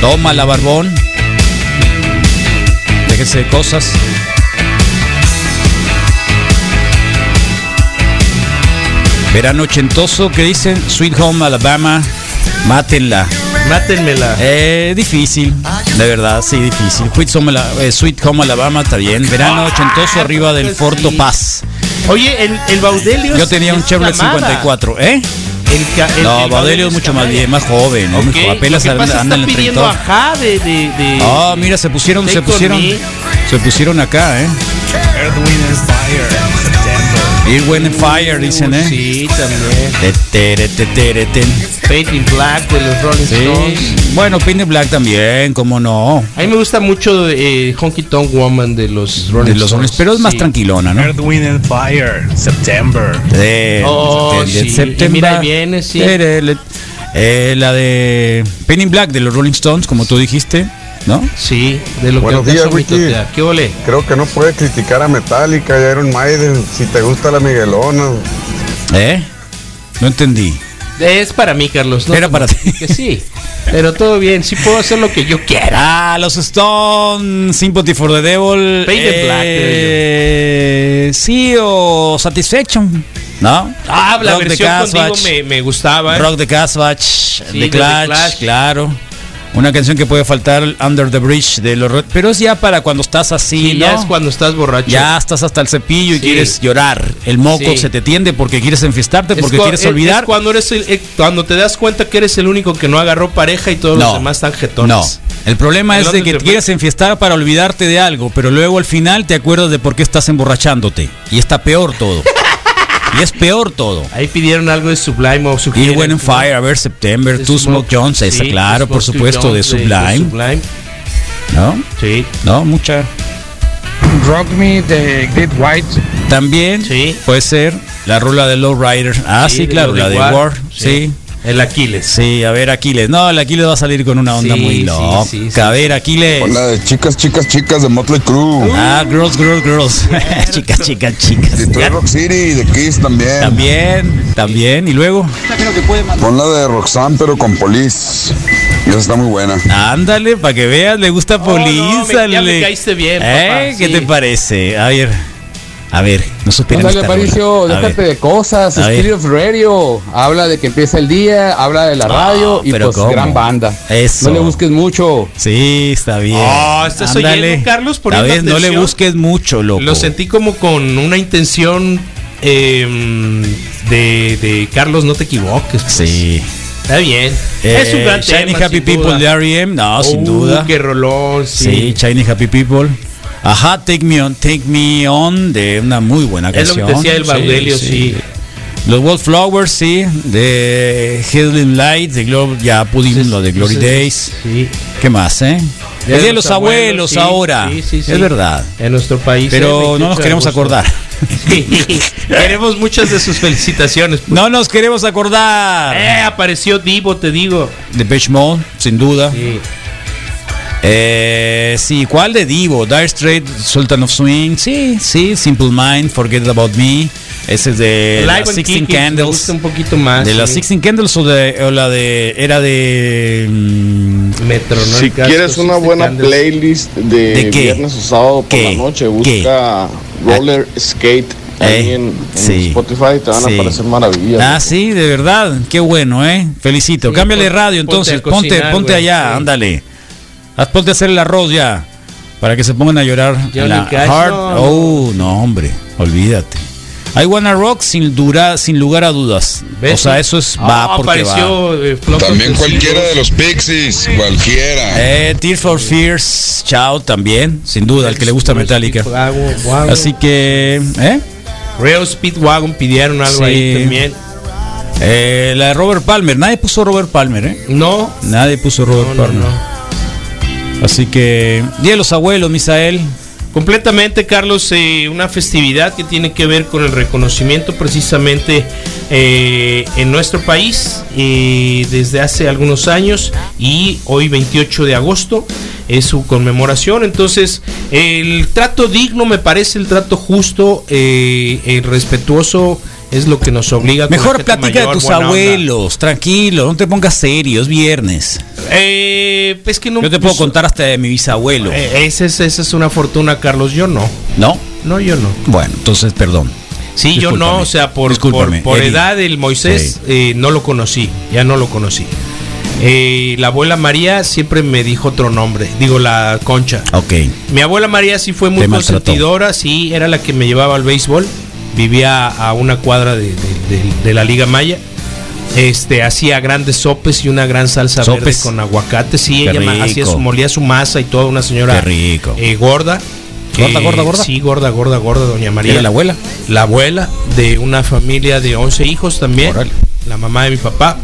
Toma la barbón. Déjese de cosas. Verano ochentoso, ¿qué dicen? Sweet Home Alabama. Mátenla. Mátenmela. Eh, difícil, de verdad, sí, difícil. Sweet Home, eh, Sweet Home Alabama está bien. Verano ochentoso arriba del Forto. Paz. Oye, el, el Baudelio. Yo tenía un Chevrolet 54, ¿eh? El, ca- el- No, el Baudelio es mucho más bien, más joven, ¿no? Ok, Mijo, apenas lo que anda, pasa, anda en el pidiendo 30. ajá de, de, de- Ah, mira, se pusieron, se pusieron, me. se pusieron acá, ¿eh? Earth, Wind and Fire, dicen, ¿eh? Sí, también. Te, tere, te, tere, ten. Paint in Black de los Rolling Stones. Sí. Bueno, Paint in Black también, cómo no. A mí me gusta mucho eh, Honky Tonk Woman de los Rolling De los Stones. pero es más Sí. tranquilona, ¿no? Earth, Wind and Fire, September. De, Oh, sí. September. Y mira, ahí viene, sí. Eh, la de Paint in Black de los Rolling Stones, como tú dijiste, ¿no? Sí, de lo Buenos que días, Wiki. ¿Qué ole? Creo que no puedes criticar a Metallica y Iron Maiden si te gusta la Miguelona. ¿Eh? No entendí. Es para mí, Carlos. no Era para ti. Que sí. Pero todo bien, sí puedo hacer lo que yo quiera. Ah, los Stones, Sympathy for the Devil. Paint in Black, eh, Sí, o Satisfaction, ¿no? Ah, la Rock the versión contigo Casbah. me, me gustaba. ¿eh? Rock the Casbah, The de The Clash, Clash. claro. Una canción que puede faltar, Under the Bridge de los Red- Pero es ya para cuando estás así, Sí, ¿no? ya es cuando estás borracho. Ya estás hasta el cepillo y quieres llorar. El moco Sí. se te tiende porque quieres enfiestarte, Es porque quieres es- olvidar. es cuando eres el- eh, cuando te das cuenta que eres el único que no agarró pareja y todos No. los demás están jetones. No, el problema ¿De es de que te quieres enfiestar para olvidarte de algo, pero luego al final te acuerdas de por qué estás emborrachándote. Y está peor todo. y es peor todo. Ahí pidieron algo de Sublime o Y sugieren, When and Fire, a ver, September, De Two Smoke Jones, esa, sí, claro, por Smoke supuesto, de Sublime. Sublime. ¿No? Sí. No, mucha. Rock Me de Great White. También puede ser la rola de Low Rider. Ah, sí, Sí, de claro, Lowry la de War, War. sí. El Aquiles. Sí, a ver, Aquiles. No, el Aquiles va a salir con una onda Sí, muy loca. sí, sí. A ver, Aquiles. Hola de chicas, chicas, chicas de Motley Crue. Ah, girls, girls, girls. chicas, chicas, chicas. Detroit Rock City, de Kiss también. También, también. Y luego, Pon la de Roxanne, pero con Police. Esa está muy buena. ándale, para que veas, le gusta no, Police. me- ya me caíste bien, ¿Eh? papá, ¿Qué sí. te parece? A ver, a ver, no supieron esta Aparicio, déjate ver. de cosas. A ver. Spirit of Radio habla de que empieza el día, habla de la radio y pero pues ¿cómo? gran banda. Eso. No le busques mucho. Sí, está bien. Ah, ¿estás Ándale. oyendo, Carlos? Poniendo ver, no le busques mucho, loco. Lo sentí como con una intención eh, de, de Carlos, no te equivoques. pues. Sí. Está bien. Eh, es un gran Shiny tema, Happy People duda. de R.E.M. No, sin Uh, duda. Qué rolón, Sí, sí. Shiny Happy People. Ajá, Take Me On, Take Me On, de una muy buena Es lo que canción. decía el Baudelio, sí. Los Wallflowers, sí, de Headline Light, de Glo- ya pudimos lo de Glory sí, Days. Sí. ¿Qué más, eh? El día de los abuelos, sí, ahora. sí, sí, sí. Es verdad. En nuestro país. Pero el no 28 nos queremos acordar. Sí. Queremos muchas de sus felicitaciones. pues. No nos queremos acordar. Eh, apareció Divo, te digo. De Page Mode, sin duda. Eh, sí, ¿cuál de Divo? Dire Straits, Sultan of Swing. Sí, sí, Simple Mind, Forget About Me. Ese es de Live las and 16 Kicking, me Candles. gusta un poquito más. De las sí. 16 Candles o, de, o la de. Era de. mm, Metro, ¿no? Si quieres una buena Candles. playlist de, ¿De qué? viernes o sábado por ¿Qué? la noche, ¿Qué? busca Roller Skate ahí Eh, en, en sí. Spotify, te van Sí. a aparecer maravillas. Ah, sí, de verdad. Qué bueno, ¿eh? Felicito. Sí, Cámbiale pon- radio ponte entonces. a Ponte, cocinar, ponte güey, allá, sí. ándale. Haz, ponte a hacer el arroz ya. Para que se pongan a llorar. La Cash, hard-. Oh, no, hombre. Olvídate. I Wanna Rock sin, dura, sin lugar a dudas. ¿Ves? O sea, eso es va porque va. apareció eh, También cualquiera de los Pixies, cualquiera. Eh, Tears for Fears, chao también, sin duda, al que le gusta Metallica. Así que, ¿eh? Real Speedwagon pidieron algo Sí. ahí también. Eh, la de Robert Palmer, nadie puso Robert Palmer, ¿eh? No, Nadie puso Robert no, no, Palmer. no. Así que, Día de los Abuelos, Misael. Completamente, Carlos, eh, una festividad que tiene que ver con el reconocimiento precisamente eh, en nuestro país eh, desde hace algunos años y hoy 28 de agosto es su conmemoración. Entonces, el trato digno me parece el trato justo, eh, el respetuoso es lo que nos obliga. la Mejor platica de tus onda. abuelos, tranquilo, no te pongas serio, es viernes. Eh, es que no. Yo te puedo pues, contar hasta de mi bisabuelo. eh, esa, es, esa es una fortuna, Carlos. Yo no. ¿No? No, yo no. Bueno, entonces, perdón. Sí, yo no, o sea, por, edad el Moisés eh, no lo conocí, ya no lo conocí. Eh, la abuela María siempre me dijo otro nombre, digo la Concha. Ok. Mi abuela María sí fue muy consentidora, sí, era la que me llevaba al béisbol, vivía a una cuadra de, de- de- de la Liga Maya. Este hacía grandes sopes y una gran salsa verde Sopes. con aguacate. Sí, Qué ella hacía su, molía su masa y toda una señora Qué rico. eh, gorda. ¿Gorda, gorda, gorda? Sí, gorda, gorda, gorda, doña María. ¿Era la abuela? La abuela de una familia de 11 hijos también. La mamá de mi papá.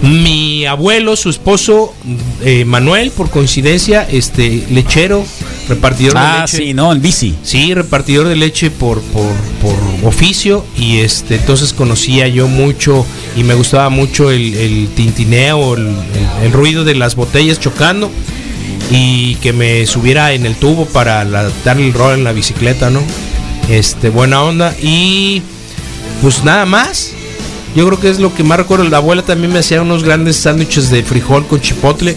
Mi abuelo, su esposo, eh, Manuel, por coincidencia, este lechero, repartidor de Ah, leche. sí, no, en bici. Sí, repartidor de leche por, por, por oficio y este entonces conocía yo mucho y me gustaba mucho el, el tintineo, el, el- el ruido de las botellas chocando y que me subiera en el tubo para la- darle el rol en la bicicleta, ¿no? Este, buena onda y pues nada más. Yo creo que es lo que más recuerdo. La abuela también me hacía unos grandes sándwiches de frijol con chipotle.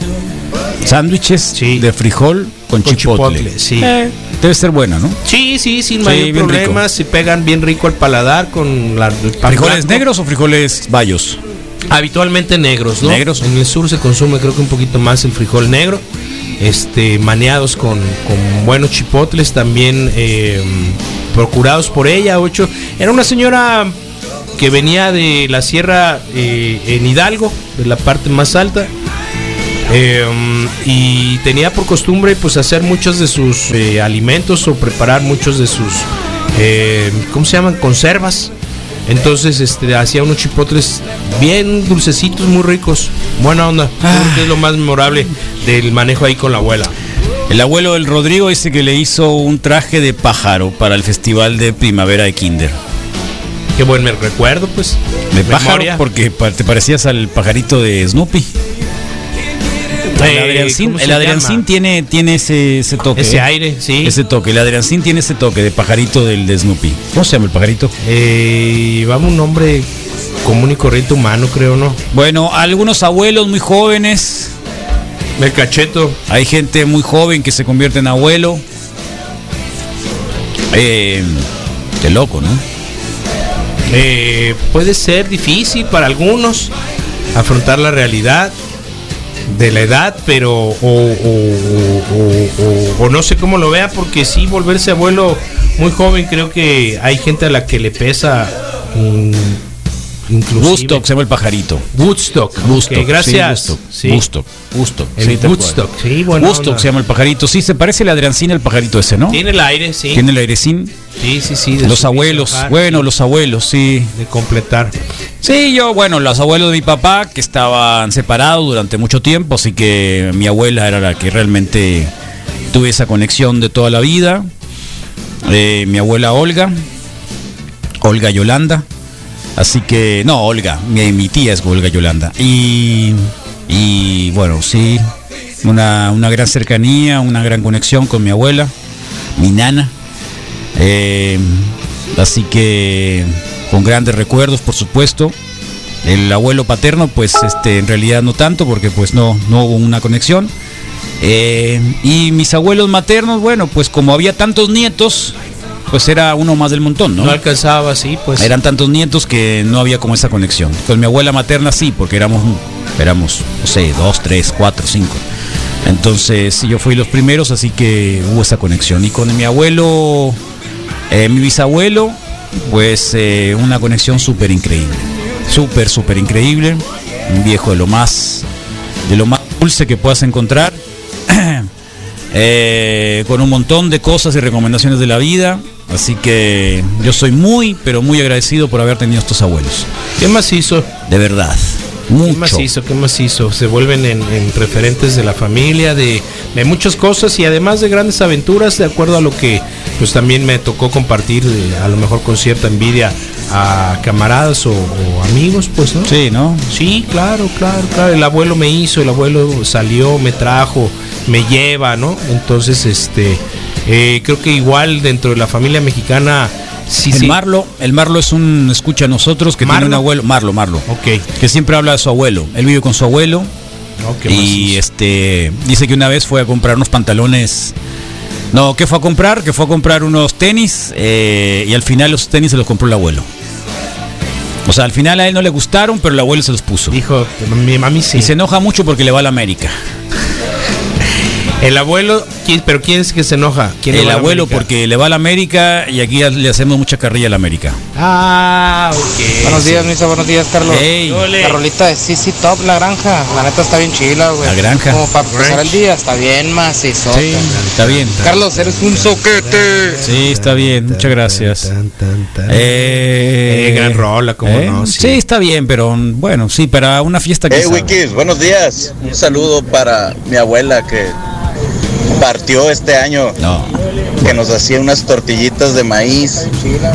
Sándwiches Sí. de frijol con, Con chipotle. chipotle, sí. Eh, debe ser buena, ¿no? Sí, sí, sin mayor problema. Se pegan bien rico al paladar con la, el pan ¿Frijoles blanco. negros o frijoles bayos? Habitualmente negros, ¿no? Negros. En el sur se consume creo que un poquito más el frijol negro. Este, maneados con, con buenos chipotles, también eh, procurados por ella. Ocho. Era una señora que venía de la sierra eh, en Hidalgo, de la parte más alta. Eh, y tenía por costumbre pues hacer muchos de sus eh, alimentos o preparar muchos de sus eh, ¿cómo se llaman? conservas entonces este hacía unos chipotles bien dulcecitos muy ricos buena onda Yo creo que es lo más memorable del manejo ahí con la abuela El abuelo del Rodrigo dice que le hizo un traje de pájaro para el festival de primavera de Kinder. Qué buen me recuerdo, pues. De pájaro porque te parecías al pajarito de Snoopy. El Eh, Adriancín, ¿cómo se el Adriancín llama? tiene, tiene ese, ese toque. Ese ¿eh? aire, sí. Ese toque. El Adriancín tiene ese toque de pajarito del de Snoopy. ¿Cómo se llama el pajarito? Eh, vamos, un nombre común y corriente humano, creo, ¿no? Bueno, algunos abuelos muy jóvenes. El cacheto. Hay gente muy joven que se convierte en abuelo. Eh, qué loco, ¿no? Eh, puede ser difícil para algunos afrontar la realidad de la edad, pero o, o- o- no sé cómo lo vea, porque sí, volverse abuelo muy joven, creo que hay gente a la que le pesa mm, inclusive. Woodstock se llama el pajarito. Woodstock. Woodstock. gracias. Sí, Woodstock. Sí. Woodstock. Woodstock. El sí. Woodstock, bueno. Woodstock se llama el pajarito. Sí, se parece el Adriancín el pajarito ese, ¿no? Tiene el aire, sí. Tiene el airecín. Sí, sí, sí. Los abuelos, bajar, bueno, los abuelos, sí. De completar. Sí, yo, bueno, los abuelos de mi papá que estaban separados durante mucho tiempo, así que mi abuela era la que realmente tuve esa conexión de toda la vida. Eh, mi abuela Olga, Olga Yolanda, así que, no, Olga, mi, mi tía es Olga Yolanda. Y, y bueno, sí, una, una gran cercanía, una gran conexión con mi abuela, mi nana. Eh, así que con grandes recuerdos, por supuesto. El abuelo paterno, pues este, en realidad no tanto, porque pues no, no hubo una conexión. Eh, y mis abuelos maternos, bueno, pues como había tantos nietos, pues era uno más del montón, ¿no? No alcanzaba, sí, pues. Eran tantos nietos que no había como esa conexión. Con mi abuela materna sí, porque éramos, éramos, no sé, dos, tres, cuatro, cinco. Entonces yo fui los primeros, así que hubo esa conexión. Y con mi abuelo, eh, mi bisabuelo, pues eh, una conexión súper increíble. Súper, súper increíble. Un viejo de lo más, de lo más dulce que puedas encontrar. Eh, con un montón de cosas y recomendaciones de la vida. Así que yo soy muy, pero muy agradecido por haber tenido estos abuelos. ¿Qué más hizo? De verdad. ¿Qué Mucho. más hizo? ¿Qué más hizo? Se vuelven en, en referentes de la familia, de, de muchas cosas y además de grandes aventuras, de acuerdo a lo que pues también me tocó compartir, a lo mejor con cierta envidia a camaradas o, o amigos, pues, ¿no? Sí, ¿no? Sí, claro, claro, claro. El abuelo me hizo, el abuelo salió, me trajo, me lleva, ¿no? Entonces, este, eh, creo que igual dentro de la familia mexicana, sí, el sí. Marlo, el Marlo es un escucha a nosotros que tiene un abuelo, Marlo, Marlo, Ok. que siempre habla de su abuelo. Él vive con su abuelo No, ¿qué más y este dice que una vez fue a comprar unos pantalones. No, ¿qué fue a comprar? Que fue a comprar unos tenis eh, y al final los tenis se los compró el abuelo. O sea, al final a él no le gustaron, pero el abuelo se los puso. Dijo, mi mami sí. Y se enoja mucho porque le va a la América. El abuelo, ¿quién- pero ¿quién es que se enoja? ¿Quién le El abuelo porque le va a la América y aquí le hacemos mucha carrilla a la América. Ah, ok. Buenos días, Misa, buenos días, Carlos. Ey. La rolita de CC Top, la granja. La neta está bien chila, güey. La granja. Como para empezar el día, está bien macizo. Sí, está bien. Carlos, eres un soquete. Sí, está bien, muchas gracias. Eh, gran rola, como no, sí. sí. está bien, pero bueno, sí, para una fiesta que Hey Wikis, buenos días. Un saludo para mi abuela que partió este año. Que nos hacía unas tortillitas de maíz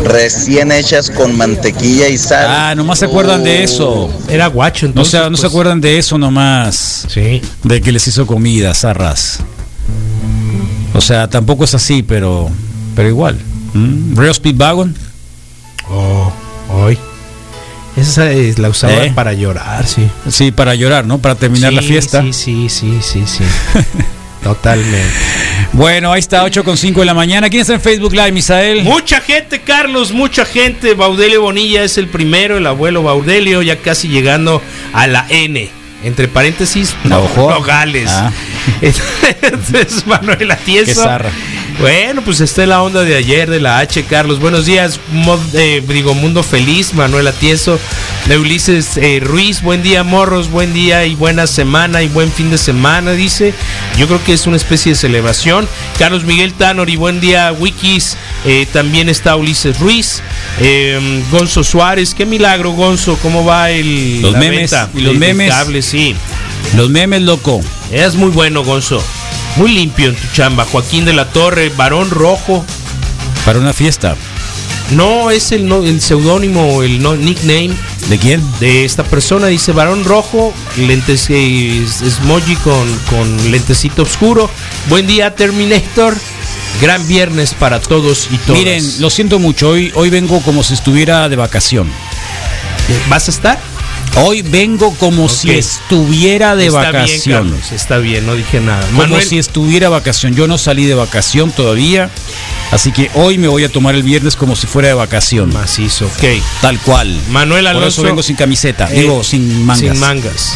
recién hechas con mantequilla y sal. Ah, nomás se acuerdan de eso. Era guacho, No, entonces. se, no se pues, acuerdan de eso nomás. Sí. De que les hizo comida, zarras. O sea, tampoco es así, pero pero igual. ¿Mm? Real Speedwagon. Oh, hoy. Esa es, la usaba ¿Eh? para llorar, sí. Sí, para llorar, ¿no? Para terminar la fiesta. Sí, sí, sí, sí, sí. Totalmente. Bueno, ahí está, 8 con 5 de la mañana. ¿Quién está en Facebook Live, Misael? Mucha gente, Carlos, mucha gente. Baudelio Bonilla es el primero, el abuelo Baudelio, ya casi llegando a la N. Entre paréntesis, Ojo. Nogales. Ah. Entonces. Bueno, pues está en la onda de ayer de la H, Carlos. Buenos días, mod, eh, digo, Mundo Feliz, Manuel Atieso, de Ulises eh, Ruiz. Buen día, morros, buen día y buena semana y buen fin de semana, dice. Yo creo que es una especie de celebración. Carlos Miguel Tanori, buen día, Wikis. Eh, también está Ulises Ruiz. Eh, Gonzo Suárez, qué milagro, Gonzo. ¿Cómo va el Los memes, venta y los memes. cable? Sí. Los memes, loco. Es muy bueno, Gonzo. Muy limpio en tu chamba. Joaquín de la Torre, varón rojo. Para una fiesta. No es el, no, el seudónimo, el no, nickname. ¿De quién? De esta persona. Dice varón rojo, lentes, eh, emoji con, con lentecito oscuro. Buen día, Terminator. Gran viernes para todos y todas. Miren, lo siento mucho, hoy, hoy vengo como si estuviera de vacación. ¿Vas a estar? Hoy vengo como si estuviera de está Bien. Carlos, está bien, no dije nada. como Manuel, si estuviera de vacación. Yo no salí de vacación todavía. Así que hoy me voy a tomar el viernes como si fuera de vacación. Macizo, ok. Tal cual. Manuel Por Alonso. eso vengo sin camiseta. Eh, Digo, sin mangas. Sin mangas.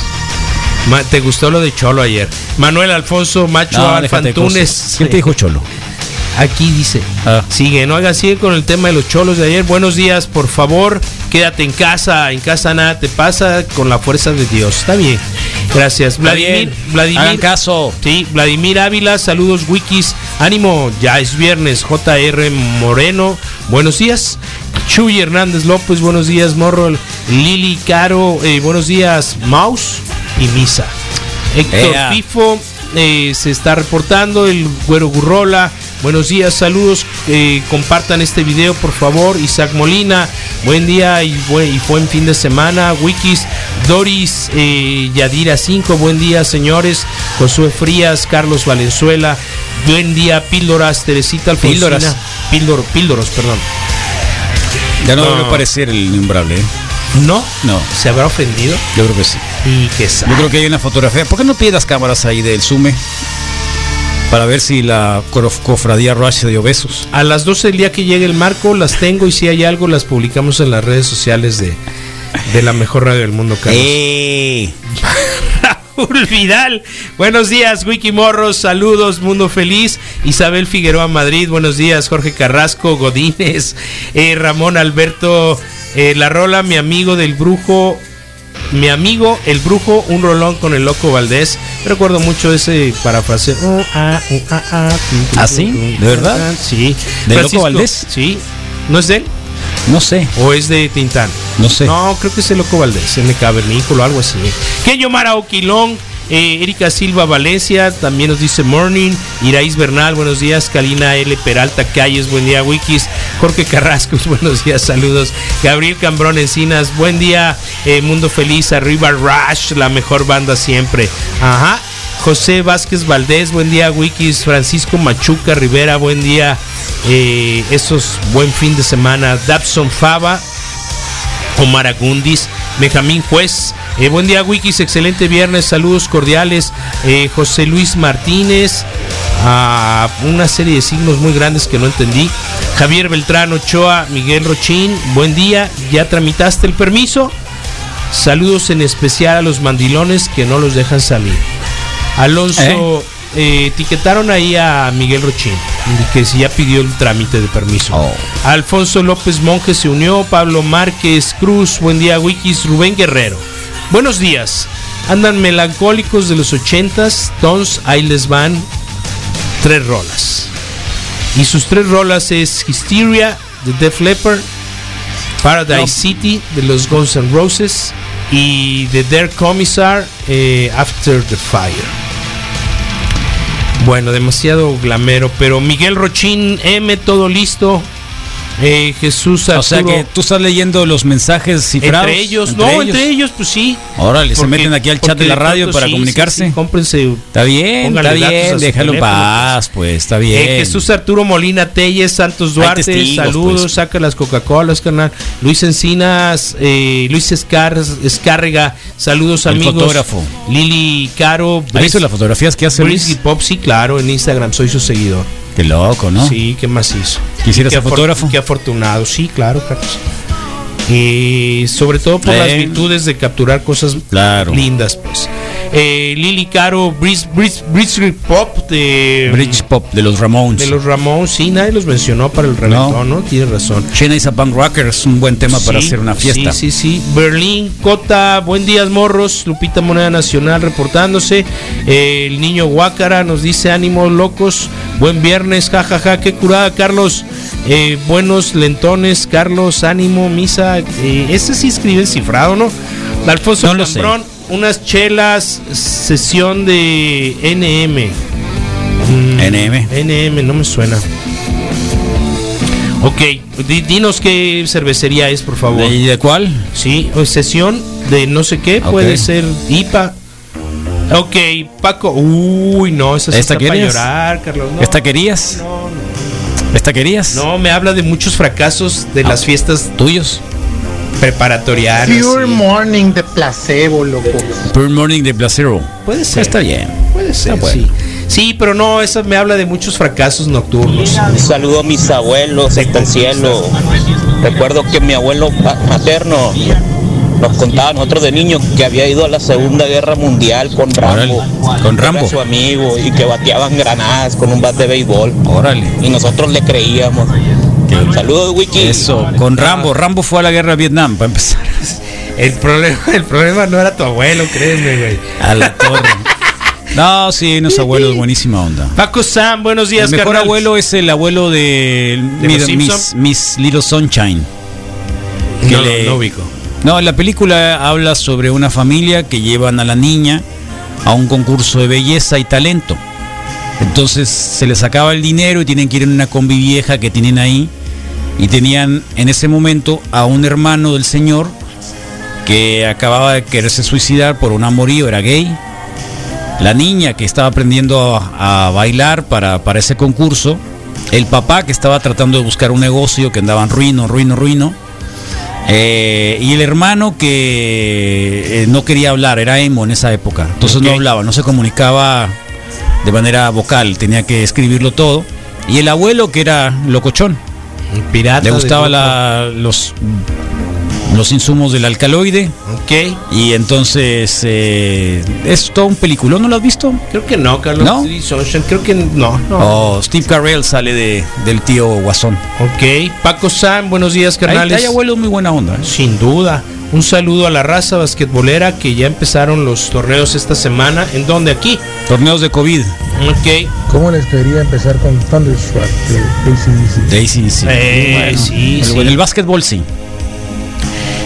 Ma- ¿Te gustó lo de Cholo ayer? Manuel Alfonso Macho No, Alfantunes. ¿Quién te dijo cholo? Aquí dice. Ah. Sigue, no haga sigue con el tema de los cholos de ayer. Buenos días, por favor. Quédate en casa. En casa nada te pasa con la fuerza de Dios. Está bien. Gracias. Vladimir. bien. Vladimir. Hagan caso. Sí, Vladimir Ávila, saludos wikis. Ánimo, ya es viernes. JR Moreno, buenos días. Chuy Hernández López, buenos días. Morro Lili Caro, eh, buenos días. Mouse y Misa. Héctor Ea. Fifo eh, se está reportando. El Güero Gurrola, buenos días, saludos. eh, compartan este video, por favor. Isaac Molina, buen día y buen, y buen fin de semana. Wikis, Doris eh, Yadira 5, buen día, señores. Josué Frías, Carlos Valenzuela, buen día, Píldoras, Teresita Alfonsina. Píldoras. Píldor, Píldoros, perdón. Ya no, No. debe parecer el innombrable. ¿eh? ¿No? No. ¿Se habrá ofendido? Yo creo que sí. Y que Yo creo que hay una fotografía. ¿Por qué no pides las cámaras ahí del Sume? Para ver si la cof- cofradía Rush se dio besos. A las 12 del día que llegue el marco las tengo y si hay algo las publicamos en las redes sociales de, de la mejor radio del mundo, Carlos. ¡Eh! Raúl Vidal, buenos días, Wiki Morros, saludos, Mundo Feliz, Isabel Figueroa Madrid, buenos días, Jorge Carrasco, Godínez, eh, Ramón Alberto eh, La Rola, mi amigo del brujo, mi amigo el brujo, un rolón con el loco Valdés. Recuerdo mucho ese parafraseo. Uh, ah, uh, ah, ah, tum, tum, ¿Ah, sí? ¿De verdad? Sí. ¿Del Loco Valdés? Sí. ¿No es de él? No sé. ¿O es de Tintán? No sé. No, creo que es el Loco Valdés, el Cavernícola o algo así. Kenyo Mara Oquilón, eh, Erika Silva Valencia, también nos dice Morning. Iraís Bernal, buenos días. Kalina L. Peralta Calles, buen día. Wikis. Jorge Carrasco, buenos días, saludos. Gabriel Cambrón Encinas, buen día. eh, Mundo Feliz, arriba Rush, la mejor banda siempre. Ajá. José Vázquez Valdés, buen día, Wikis. Francisco Machuca Rivera, buen día. Eh, esos buen fin de semana. Dabson Fava, Omar Agundis, Benjamín Juez. Eh, buen día, Wikis. Excelente viernes. Saludos cordiales. Eh, José Luis Martínez. a una serie de signos muy grandes que no entendí. Javier Beltrán Ochoa, Miguel Rochín. Buen día. ¿Ya tramitaste el permiso? Saludos en especial a los mandilones que no los dejan salir. Alonso, eh, etiquetaron ahí a Miguel Rochín, que si ya pidió el trámite de permiso. Alfonso López Monge se unió, Pablo Márquez Cruz, buen día Wikis, Rubén Guerrero. Buenos días. Andan melancólicos de los ochentas, Tons, ahí les van tres rolas. Y sus tres rolas es Hysteria de Def Leppard, Paradise No. City de los Guns N' Roses y The Dare Commissar eh, After the Fire. Bueno, demasiado glamero, pero Miguel Rochín, M, todo listo. Eh, Jesús Arturo. O sea que tú estás leyendo los mensajes cifrados. Entre ellos, no, entre ellos, pues sí. Órale, se Porque- meten aquí al chat de la radio para sí, comunicarse. sí, sí, cómprense. Está bien, está bien, déjalo en teléfono, paz, pues, está bien. Eh, Jesús Arturo Molina Telles, Santos Duarte, testigos, saludos, pues. saca las Coca-Colas, carnal. Luis Encinas, eh, Luis Escar, Escárrega, saludos El amigos. fotógrafo. Lili Caro, ¿Has visto las fotografías que hace Luis? Pop, sí, claro, en Instagram soy su seguidor. Qué loco, ¿no? Sí, qué macizo. ¿Quisiera ser fotógrafo? Qué afortunado, sí, claro, Carlos. Y sobre todo por Eh. las virtudes de capturar cosas Claro. lindas, pues. Eh, Lili Caro, Bris, Bris, Bris Pop de, Bridge Pop de los Ramones. de los Ramones, sí, nadie los mencionó para el reggaetón, ¿no? Tienes razón. China is a Punk Rocker es un buen tema para hacer una fiesta. Sí, sí, sí. Berlín, Cota, buen días, morros. Lupita Moneda Nacional reportándose. Eh, el niño Guácara nos dice ánimos locos. Buen viernes, jajaja, qué curada, Carlos. Eh, buenos lentones, Carlos, ánimo, misa. Eh, ese sí escribe cifrado, ¿no? Alfonso No lo sé. Cambrón, unas chelas, sesión de NM. NM. NM, no me suena. Ok, di- dinos qué cervecería es, por favor. ¿Y de cuál? Sí, o sesión de no sé qué, puede ser IPA. Ok, Paco. Uy, no, esa ¿Esta está para llorar, Carlos. No, ¿Esta querías? ¿Esta querías? no, me habla de muchos fracasos de las fiestas ¿Tuyos? Preparatorianas. Pure. Morning de placebo, loco. Pure Morning de Placero. Puede ser. Está bien. Puede ser, Está bueno. sí. Sí, pero no, esa me habla de muchos fracasos nocturnos. Un saludo a mis abuelos hasta el cielo. Recuerdo que mi abuelo materno nos contaba a nosotros de niños que había ido a la Segunda Guerra Mundial con Rambo. Con que era Rambo. su amigo y que bateaban granadas con un bat de béisbol. Órale. Y nosotros le creíamos. Saludos, Wiki. Eso, con Rambo. Rambo fue a la guerra de Vietnam, para empezar. El problema, el problema no era tu abuelo, créeme, güey. A la torre. No, sí, unos abuelos, buenísima onda. Paco Sam, buenos días, El mejor carnal. abuelo es el abuelo de, ¿De Mira, los Miss, Little Sunshine. Que No, le- no ubico. No, la película habla sobre una familia que llevan a la niña a un concurso de belleza y talento. Entonces se les acaba el dinero y tienen que ir en una combi vieja que tienen ahí. Y tenían en ese momento a un hermano del señor que acababa de quererse suicidar por un amorío, era gay. La niña que estaba aprendiendo a, a bailar para, para ese concurso. El papá que estaba tratando de buscar un negocio que andaban ruino, ruino, ruino. Eh, y el hermano que eh, no quería hablar, era emo en esa época. Entonces no hablaba, no se comunicaba de manera vocal, tenía que escribirlo todo. Y el abuelo que era locochón. Pirata. Le de gustaba grupo. la- los, los insumos del alcaloide. Ok. Y entonces eh, es todo un peliculón, ¿no lo has visto? Creo que no, Carlos. ¿No? Creo que no. no. Oh, Steve Carell sale de, del tío Guasón. Ok. Paco Sam, buenos días, Hay, carnales. hay abuelos muy buena onda. ¿eh? Sin duda. Un saludo a la raza basquetbolera que ya empezaron los torneos esta semana. ¿En dónde? Aquí. Torneos de COVID. Ok. ¿Cómo les quería empezar con Thunderstruck de AC/DC? Daisy, sí. Eh, Bueno, sí, el- sí. En el básquetbol sí.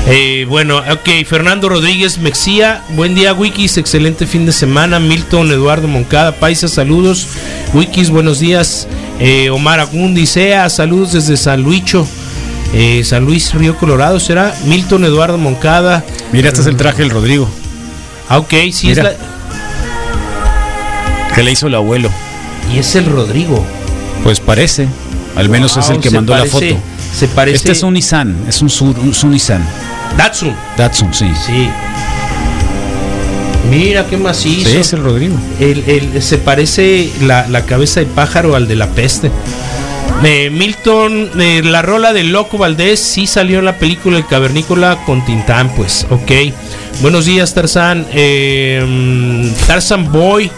Eh, bueno, ok, Fernando Rodríguez Mexía, buen día Wikis, excelente fin de semana, Milton Eduardo Moncada, Paisa, saludos, Wikis, buenos días, Eh, Omar Agundi, Sea, saludos desde San Luicho, Eh, San Luis Río Colorado, ¿será? Milton Eduardo Moncada, Mira, este es el traje del Rodrigo. ah, ok, sí Mira. es la... Que le hizo el abuelo. Y es el Rodrigo. Pues parece. Al menos es el que mandó parece- la foto. Se parece... Este es un Nissan. Es un, Sur- un, un Nissan. Datsun. Datsun, sí. Sí. Mira qué macizo. Sí, es el Rodrigo. El- el- se parece la, la cabeza de pájaro al de la peste. Eh, Milton, eh, la rola de Loco Valdés sí salió en la película El Cavernícola con Tintán, pues, ok. Buenos días, Tarzán. Eh, mm, Tarzan Boy.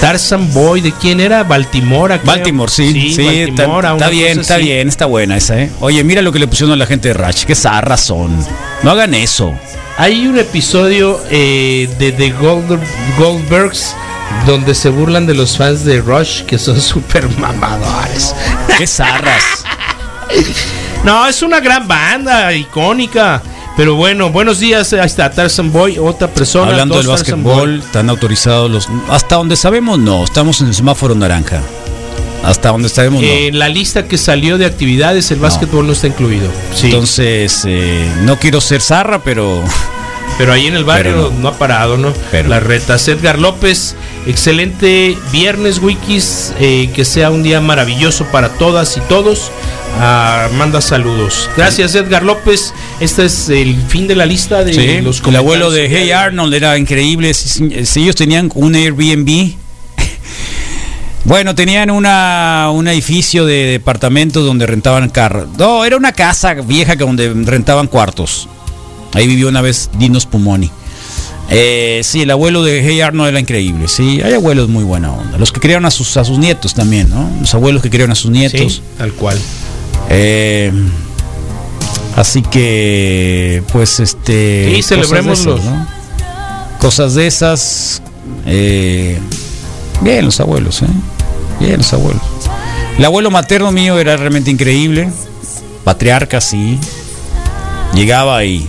Tarzan Boy, ¿de quién era? Baltimora. creo. Baltimore, sí. Sí, está, Baltimora, está bien, está así. bien, está buena esa, ¿eh? Oye, mira lo que le pusieron a la gente de Ratch. Qué zarras son. No hagan eso. Hay un episodio eh, de The Gold- Goldbergs donde se burlan de los fans de Rush que son súper mamadores. Qué zarras. No, es una gran banda, icónica. Pero bueno, buenos días. Ahí está Tarzan Boy, otra persona. Hablando del básquetbol, están autorizados los. Hasta donde sabemos, no. Estamos en el semáforo naranja. Hasta donde sabemos, no. En la lista que salió de actividades, el básquetbol no está incluido. Sí. Entonces, eh, no quiero ser zarra, pero. Pero ahí en el barrio Pero no. ha parado, ¿no? Pero- Las retas. Edgar López, excelente viernes, Wikis. eh, que sea un día maravilloso para todas y todos. Ah, manda saludos. Gracias, Edgar López. Este es el fin de la lista de Sí, los el abuelo de. Hey Arnold era increíble. Si, si ellos tenían un Airbnb. Bueno, tenían una, un edificio de departamentos donde rentaban carros. No, era una casa vieja que donde rentaban cuartos. Ahí vivió una vez Dinos Pumoni. Eh, sí, el abuelo de Hey Arnold era increíble. Sí, hay abuelos muy buena onda. Los que criaron a sus, a sus nietos también, ¿no? Los abuelos que criaron a sus nietos. Sí, tal cual. Eh, así que, pues, este. Sí, de esas, ¿no? Cosas de esas. eh, bien, los abuelos, ¿eh? Bien, los abuelos. El abuelo materno mío era realmente increíble. Patriarca, sí. Llegaba y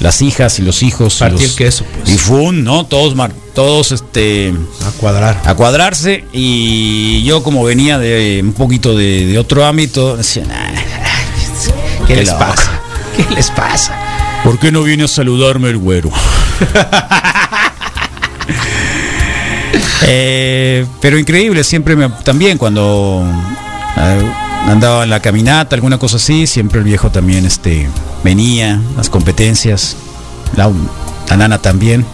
las hijas y los hijos. y Partir los- queso, pues. Y fun, ¿no? Todos, mar- todos este, A cuadrar. a cuadrarse. Y yo como venía de un poquito de, de otro ámbito, decía, "Nah, ¿Qué qué les loco". pasa? ¿Qué les pasa? ¿Por qué no viene a saludarme el güero? Eh, pero increíble, siempre me, también cuando eh, andaba en la caminata, alguna cosa así, siempre el viejo también este, venía, las competencias, la, la nana también.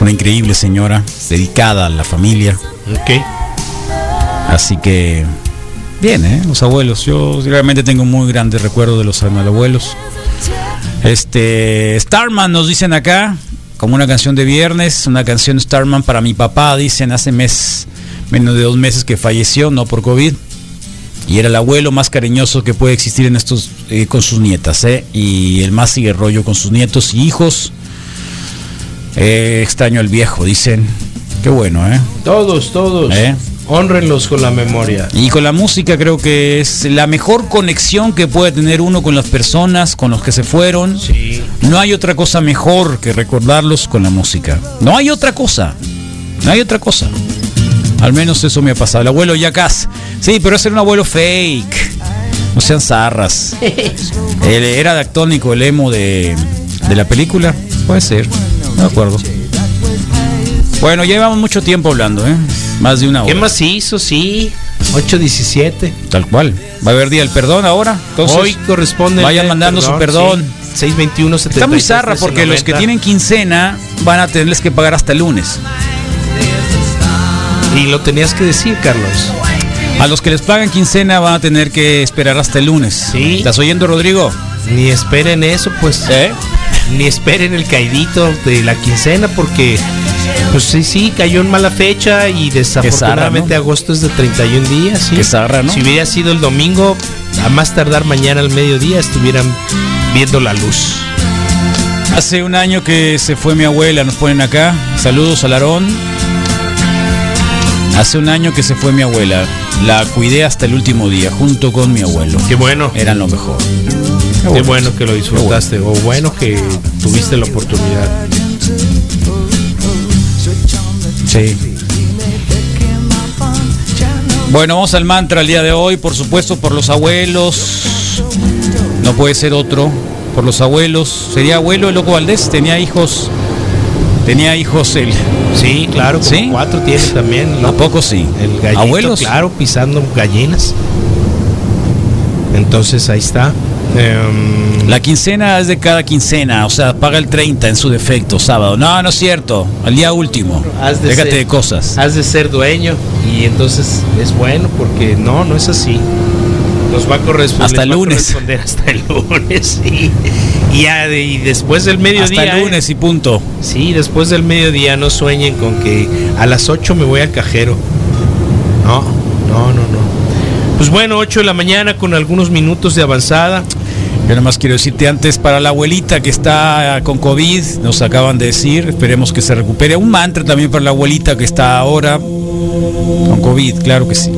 Una increíble señora, dedicada a la familia. Ok. Así que, bien, ¿eh? Los abuelos. Yo realmente tengo muy grande recuerdo de los abuelos. Este, Starman nos dicen acá, como una canción de viernes, una canción Starman para mi papá, dicen hace mes, menos de dos meses que falleció, no por COVID. Y era el abuelo más cariñoso que puede existir en estos eh, con sus nietas, ¿eh? Y el más sigue rollo con sus nietos y hijos. Eh, extraño al viejo, dicen. Qué bueno, ¿eh? Todos, todos. ¿Eh? Honrenlos con la memoria. Y con la música creo que es la mejor conexión que puede tener uno con las personas, con los que se fueron. No hay otra cosa mejor que recordarlos con la música. No hay otra cosa. No hay otra cosa. Al menos eso me ha pasado. El abuelo Yacas. Sí, pero ese era un abuelo fake. No sean zarras. Él era dactónico, el emo de, de la película. Puede ser. No me acuerdo. Bueno, ya llevamos mucho tiempo hablando, ¿eh? Más de una hora. ¿Qué más hizo? Sí. 8.17. Tal cual. Va a haber día del perdón ahora. Entonces, Hoy corresponde. vayan mandando su perdón. sí. 621 Está muy zarra porque los que tienen quincena van a tenerles que pagar hasta el lunes. Y lo tenías que decir, Carlos. A los que les pagan quincena van a tener que esperar hasta el lunes. Sí. ¿Estás oyendo, Rodrigo? Ni esperen eso, pues. ¿Eh? Ni esperen el caidito de la quincena porque. Pues sí, sí, cayó en mala fecha y desafortunadamente zarra, ¿no? agosto es de 31 días. ¿sí? Zarra, ¿no? Si hubiera sido el domingo, a más tardar mañana al mediodía estuvieran viendo la luz. Hace un año que se fue mi abuela, nos ponen acá. Saludos a Larón. Hace un año que se fue mi abuela. La cuidé hasta el último día, junto con mi abuelo. Qué bueno. Eran lo mejor. Qué bueno que lo disfrutaste, o bueno que tuviste la oportunidad. Sí. Bueno, vamos al mantra el día de hoy, por supuesto, por los abuelos. No puede ser otro. Por los abuelos. ¿Sería abuelo el loco Valdés? ¿Tenía hijos? ¿Tenía hijos él? Sí, claro, como ¿Sí? cuatro tiene también. ¿A poco sí? El gallito, ¿Abuelos? claro, pisando gallinas. Entonces ahí está. Em, La quincena es de cada quincena, o sea, paga el 30 en su defecto, sábado. No, no es cierto, al día último. has de Déjate ser- de cosas. Has de ser dueño y entonces es bueno porque no, no es así. Nos va a corresponder Hasta el lunes. corresponder hasta el lunes, sí. Y, ya de- y después del mediodía. Hasta el ¿eh? lunes y punto. Sí, después del mediodía no sueñen con que a las 8 me voy al cajero. No, no, no, no. Pues bueno, 8 de la mañana con algunos minutos de avanzada. Yo nada más quiero decirte antes, para la abuelita que está con COVID, nos acaban de decir, esperemos que se recupere. Un mantra también para la abuelita que está ahora con COVID, claro que sí.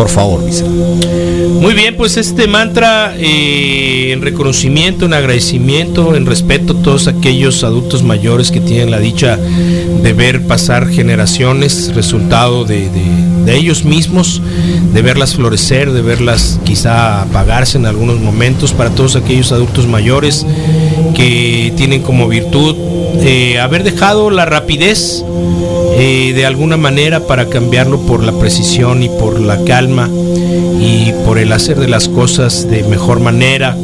Por favor, dice. Muy bien, pues este mantra eh, en reconocimiento, en agradecimiento, en respeto a todos aquellos adultos mayores que tienen la dicha de ver pasar generaciones, resultado de, de- de ellos mismos, de verlas florecer, de verlas quizá apagarse en algunos momentos, para todos aquellos adultos mayores que tienen como virtud eh, haber dejado la rapidez eh, de alguna manera para cambiarlo por la precisión y por la calma y por el hacer de las cosas de mejor manera.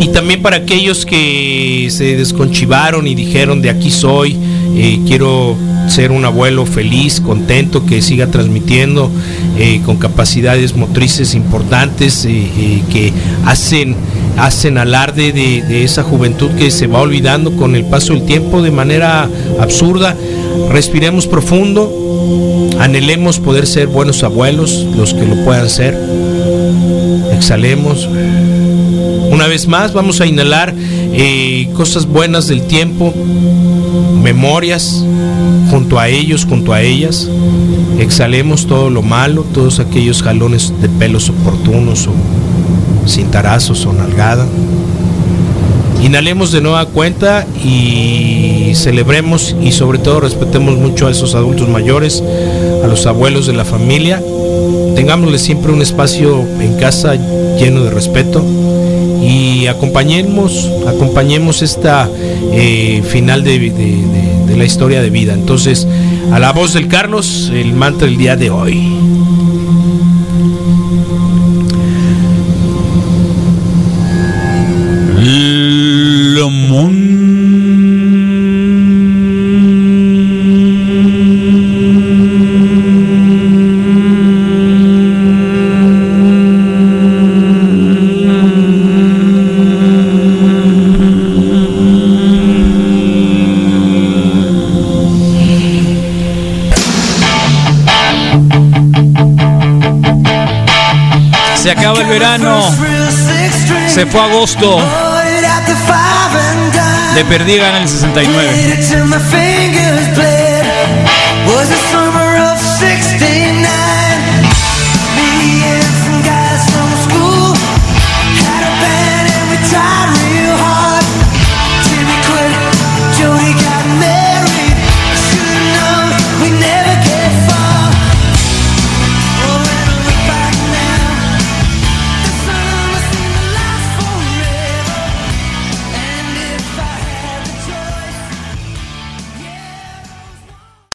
Y también para aquellos que se desconchivaron y dijeron de aquí soy, eh, quiero ser un abuelo feliz, contento, que siga transmitiendo eh, con capacidades motrices importantes, que hacen, hacen alarde de, de esa juventud que se va olvidando con el paso del tiempo de manera absurda. Respiremos profundo, anhelemos poder ser buenos abuelos, los que lo puedan ser. Exhalemos. Una vez más vamos a inhalar eh, cosas buenas del tiempo, memorias junto a ellos, junto a ellas. Exhalemos todo lo malo, todos aquellos jalones de pelos oportunos o cintarazos o nalgada. Inhalemos de nueva cuenta y celebremos y sobre todo respetemos mucho a esos adultos mayores, a los abuelos de la familia. Tengámosle siempre un espacio en casa lleno de respeto y acompañemos, acompañemos esta eh, final de, de- la historia de vida. Entonces, a la voz del Carlos, el mantra del día de hoy. Verano. Se fue agosto. De perdí gana el 69. Was the summer of 69